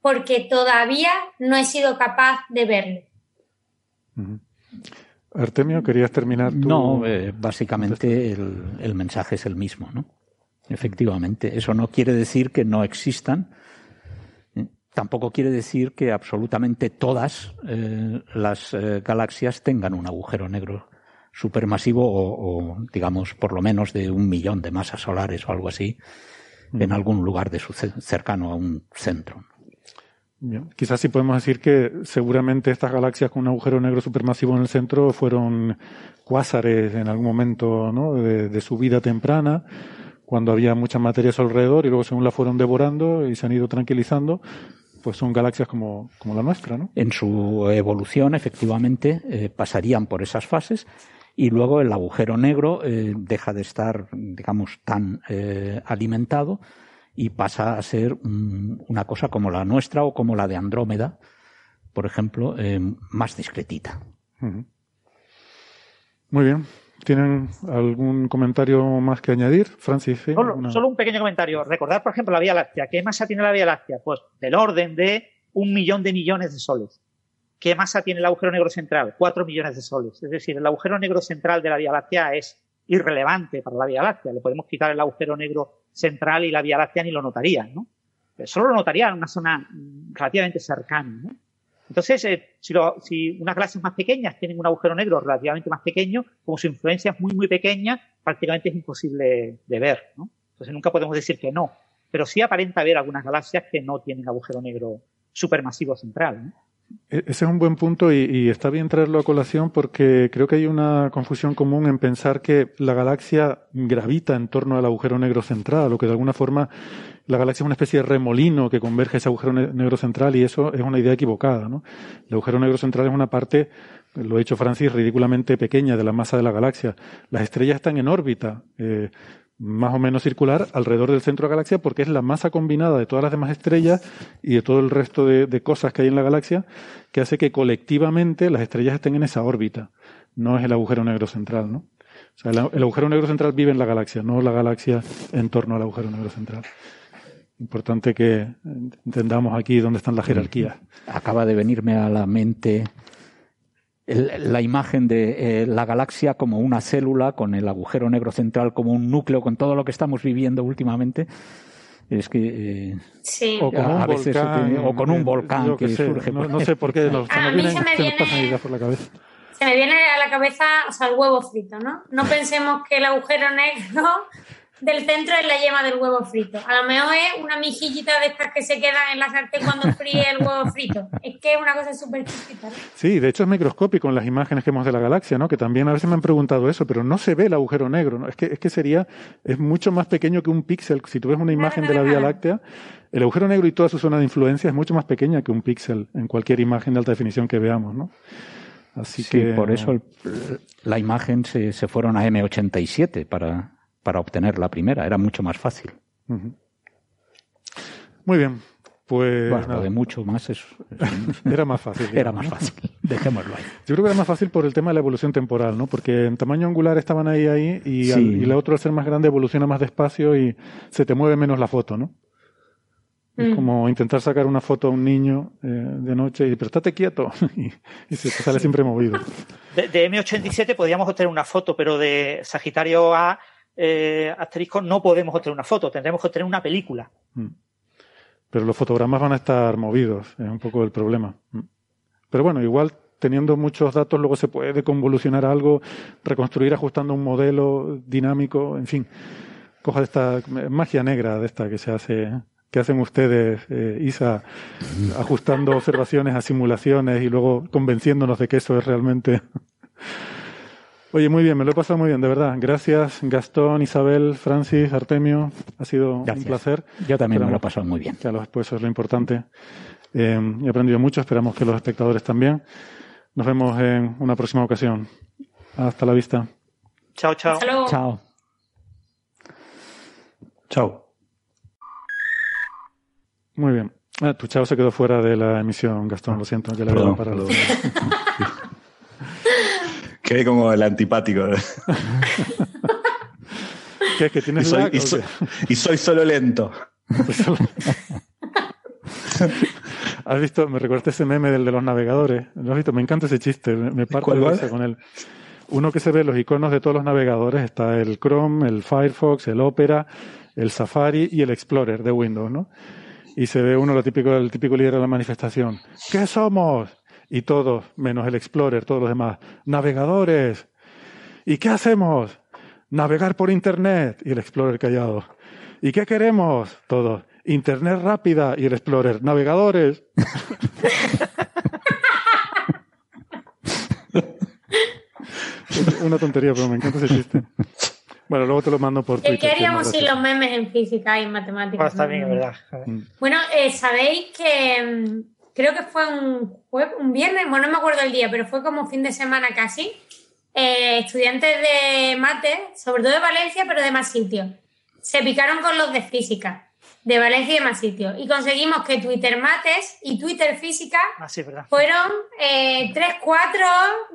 porque todavía no he sido capaz de verlo. Artemio, ¿querías terminar tú? No, eh, básicamente el, el mensaje es el mismo, ¿no? Efectivamente, eso no quiere decir que no existan, ¿eh? tampoco quiere decir que absolutamente todas eh, las eh, galaxias tengan un agujero negro supermasivo o, digamos, por lo menos de un millón de masas solares o algo así en algún lugar de su cercano a un centro. Quizás sí podemos decir que seguramente estas galaxias con un agujero negro supermasivo en el centro fueron cuásares en algún momento ¿no? de su vida temprana cuando había mucha materia a su alrededor y luego según la fueron devorando y se han ido tranquilizando, pues son galaxias como, como la nuestra, ¿no? En su evolución, efectivamente, eh, pasarían por esas fases y luego el agujero negro eh, deja de estar, digamos, tan eh, alimentado y pasa a ser una cosa como la nuestra o como la de Andrómeda, por ejemplo, más discretita. Muy bien. ¿Tienen algún comentario más que añadir, Francis? Solo, un pequeño comentario. Recordad, por ejemplo, la Vía Láctea. ¿Qué masa tiene la Vía Láctea? Pues del orden de un millón de millones de soles. ¿Qué masa tiene el agujero negro central? Cuatro millones de soles. Es decir, el agujero negro central de la Vía Láctea es irrelevante para la Vía Láctea. Le podemos quitar el agujero negro central y la Vía Láctea ni lo notarían, ¿no? Solo lo notarían en una zona relativamente cercana, ¿no? Entonces, eh, si, si, unas galaxias más pequeñas tienen un agujero negro relativamente más pequeño, como su influencia es muy, muy pequeña, prácticamente es imposible de ver. ¿no? Entonces, nunca podemos decir que no. Pero sí aparenta haber algunas galaxias que no tienen agujero negro supermasivo central. ¿no? E-, ese es un buen punto y, está bien traerlo a colación porque creo que hay una confusión común en pensar que la galaxia gravita en torno al agujero negro central o que de alguna forma la galaxia es una especie de remolino que converge a ese agujero negro central y eso es una idea equivocada. ¿no? El agujero negro central es una parte, lo ha dicho Francis, ridículamente pequeña de la masa de la galaxia. Las estrellas están en órbita. Eh, más o menos circular alrededor del centro de la galaxia porque es la masa combinada de todas las demás estrellas y de todo el resto de, cosas que hay en la galaxia que hace que colectivamente las estrellas estén en esa órbita. No es el agujero negro central, ¿no? O sea, el, agujero negro central vive en la galaxia, no la galaxia en torno al agujero negro central. Importante que entendamos aquí dónde están las jerarquías. Acaba de venirme a la mente la imagen de eh, la galaxia como una célula, con el agujero negro central como un núcleo, con todo lo que estamos viviendo últimamente. Es que. sí. O con un volcán, o con un volcán que, surge. No, sé por qué. Nos, a mí se me viene. Por la cabeza. Se me viene a la cabeza, o sea, el huevo frito, ¿no? No [LAUGHS] pensemos que el agujero negro del centro es la yema del huevo frito. A lo mejor es una mijillita de estas que se quedan en la sartén cuando fríe el huevo frito. Es que es una cosa súper chiquita. Sí, de hecho es microscópico en las imágenes que vemos de la galaxia, ¿no? Que también a veces me han preguntado eso, pero no se ve el agujero negro, ¿no? Es que, es que sería, es mucho más pequeño que un píxel. Si tú ves una imagen de la Vía Láctea, el agujero negro y toda su zona de influencia es mucho más pequeña que un píxel en cualquier imagen de alta definición que veamos, ¿no? Así sí, que por eso la imagen se, se fueron a M87 para para obtener la primera. Era mucho más fácil. Muy bien. Pues. Bueno, de mucho más es, era más fácil. era más fácil. [LAUGHS] Dejémoslo ahí. Yo creo que era más fácil por el tema de la evolución temporal, ¿no? Porque en tamaño angular estaban ahí, ahí, y, y la otra, al ser más grande, evoluciona más despacio y se te mueve menos la foto, ¿no? Es mm. como intentar sacar una foto a un niño eh, de noche y pero estate quieto [LAUGHS] y, se te sale siempre movido. De, de, M87 podríamos obtener una foto, pero de Sagitario A eh, asterisco no podemos obtener una foto, tendremos que obtener una película. Mm. Pero los fotogramas van a estar movidos, es un poco el problema. Mm. Pero bueno, igual teniendo muchos datos luego se puede convolucionar algo, reconstruir ajustando un modelo dinámico, en fin. Coja esta magia negra de esta que se hace, que hacen ustedes, eh, Isa, ajustando observaciones a simulaciones y luego convenciéndonos de que eso es realmente Oye, muy bien, me lo he pasado muy bien, de verdad. Gracias, Gastón, Isabel, Francis, Artemio. Ha sido un placer. Yo también me lo he pasado muy bien. Claro, pues eso es lo importante. Eh, he aprendido mucho, esperamos que los espectadores también. Nos vemos en una próxima ocasión. Hasta la vista. Chao, chao. Chao. Chao. Muy bien. Ah, tu chao se quedó fuera de la emisión, Gastón, lo siento, ya le había parado. [LAUGHS] Quedé como el antipático. [LAUGHS] ¿Qué es que tienes y soy, y, soy, solo lento. [LAUGHS] ¿Has visto? Me recuerda ese meme del de los navegadores. ¿Lo has visto? Me encanta ese chiste. Me parto de con él. Uno que se ve los iconos de todos los navegadores. Está el Chrome, el Firefox, el Opera, el Safari y el Explorer de Windows, ¿no? Y se ve uno, lo típico, el típico líder de la manifestación. ¿Qué somos? Y todos, menos el Explorer, todos los demás, navegadores. ¿Y qué hacemos? Navegar por Internet y el Explorer callado. ¿Y qué queremos? Todos. Internet rápida y el Explorer. Navegadores. [LAUGHS] Una tontería, pero me encanta ese chiste. Bueno, luego te lo mando por Twitter. ¿Qué haríamos si los memes en física y en matemáticas? Pues está bien, verdad. Bueno, eh, sabéis que mm, creo que fue un, un viernes, bueno, no me acuerdo el día, pero fue como fin de semana casi, eh, estudiantes de mate, sobre todo de Valencia, pero de más sitios, se picaron con los de física, de Valencia y de más sitios, y conseguimos que Twitter Mates y Twitter Física ah, fueron eh, 3-4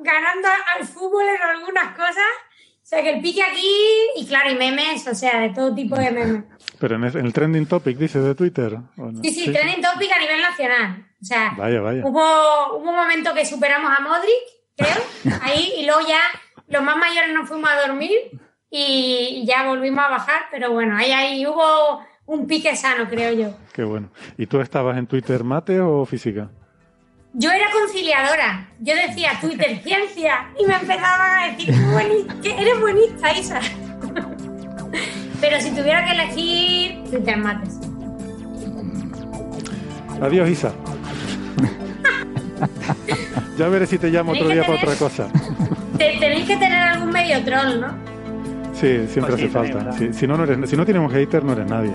ganando al fútbol en algunas cosas O sea, que el pique aquí, y claro, y memes, o sea, de todo tipo de memes. Pero en el, trending topic, dice, de Twitter. Sí, sí, trending topic a nivel nacional. O sea, vaya, vaya. Hubo, hubo un momento que superamos a Modric, creo, [LAUGHS] ahí, y luego ya los más mayores nos fuimos a dormir y ya volvimos a bajar, pero bueno, ahí, ahí hubo un pique sano, creo yo. Qué bueno. ¿Y tú estabas en Twitter mate o física? Yo era conciliadora. Yo decía Twitter [LAUGHS] ciencia y me empezaban a decir que eres bonita, Isa. [LAUGHS] Pero si tuviera que elegir, Twitter mates. Adiós, Isa. Ya veré si te llamo otro día para otra cosa. tenéis que tener algún medio troll, ¿no? Sí, siempre pues hace falta. si, no, no eres, si no tienes un hater, no eres nadie.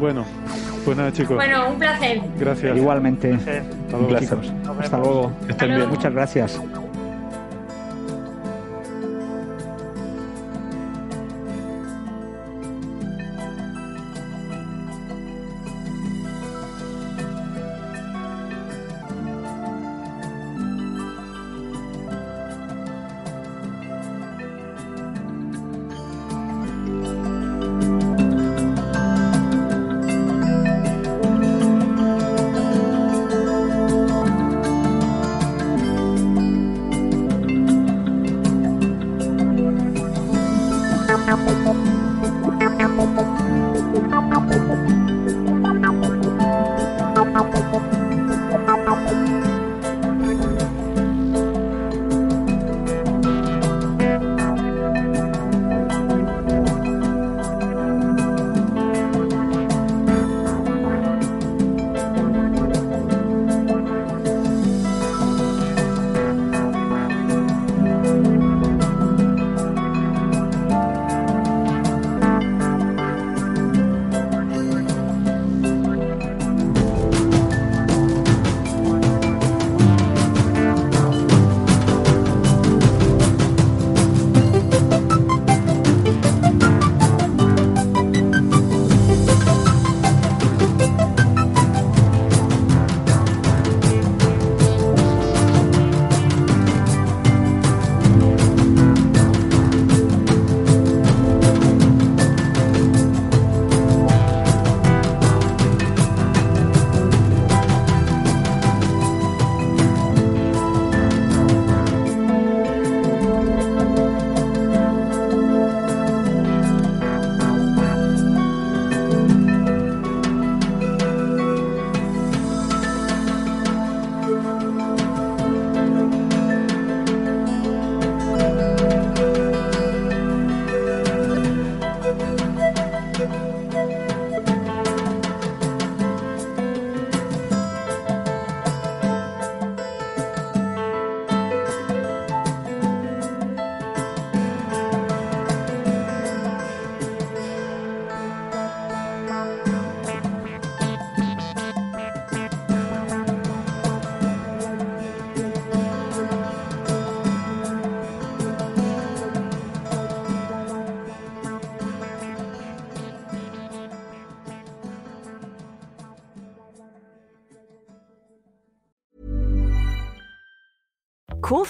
bueno, pues nada, chicos. Bueno, un placer. Gracias. Igualmente. Hasta luego. Hasta luego. Estén bien. Muchas gracias.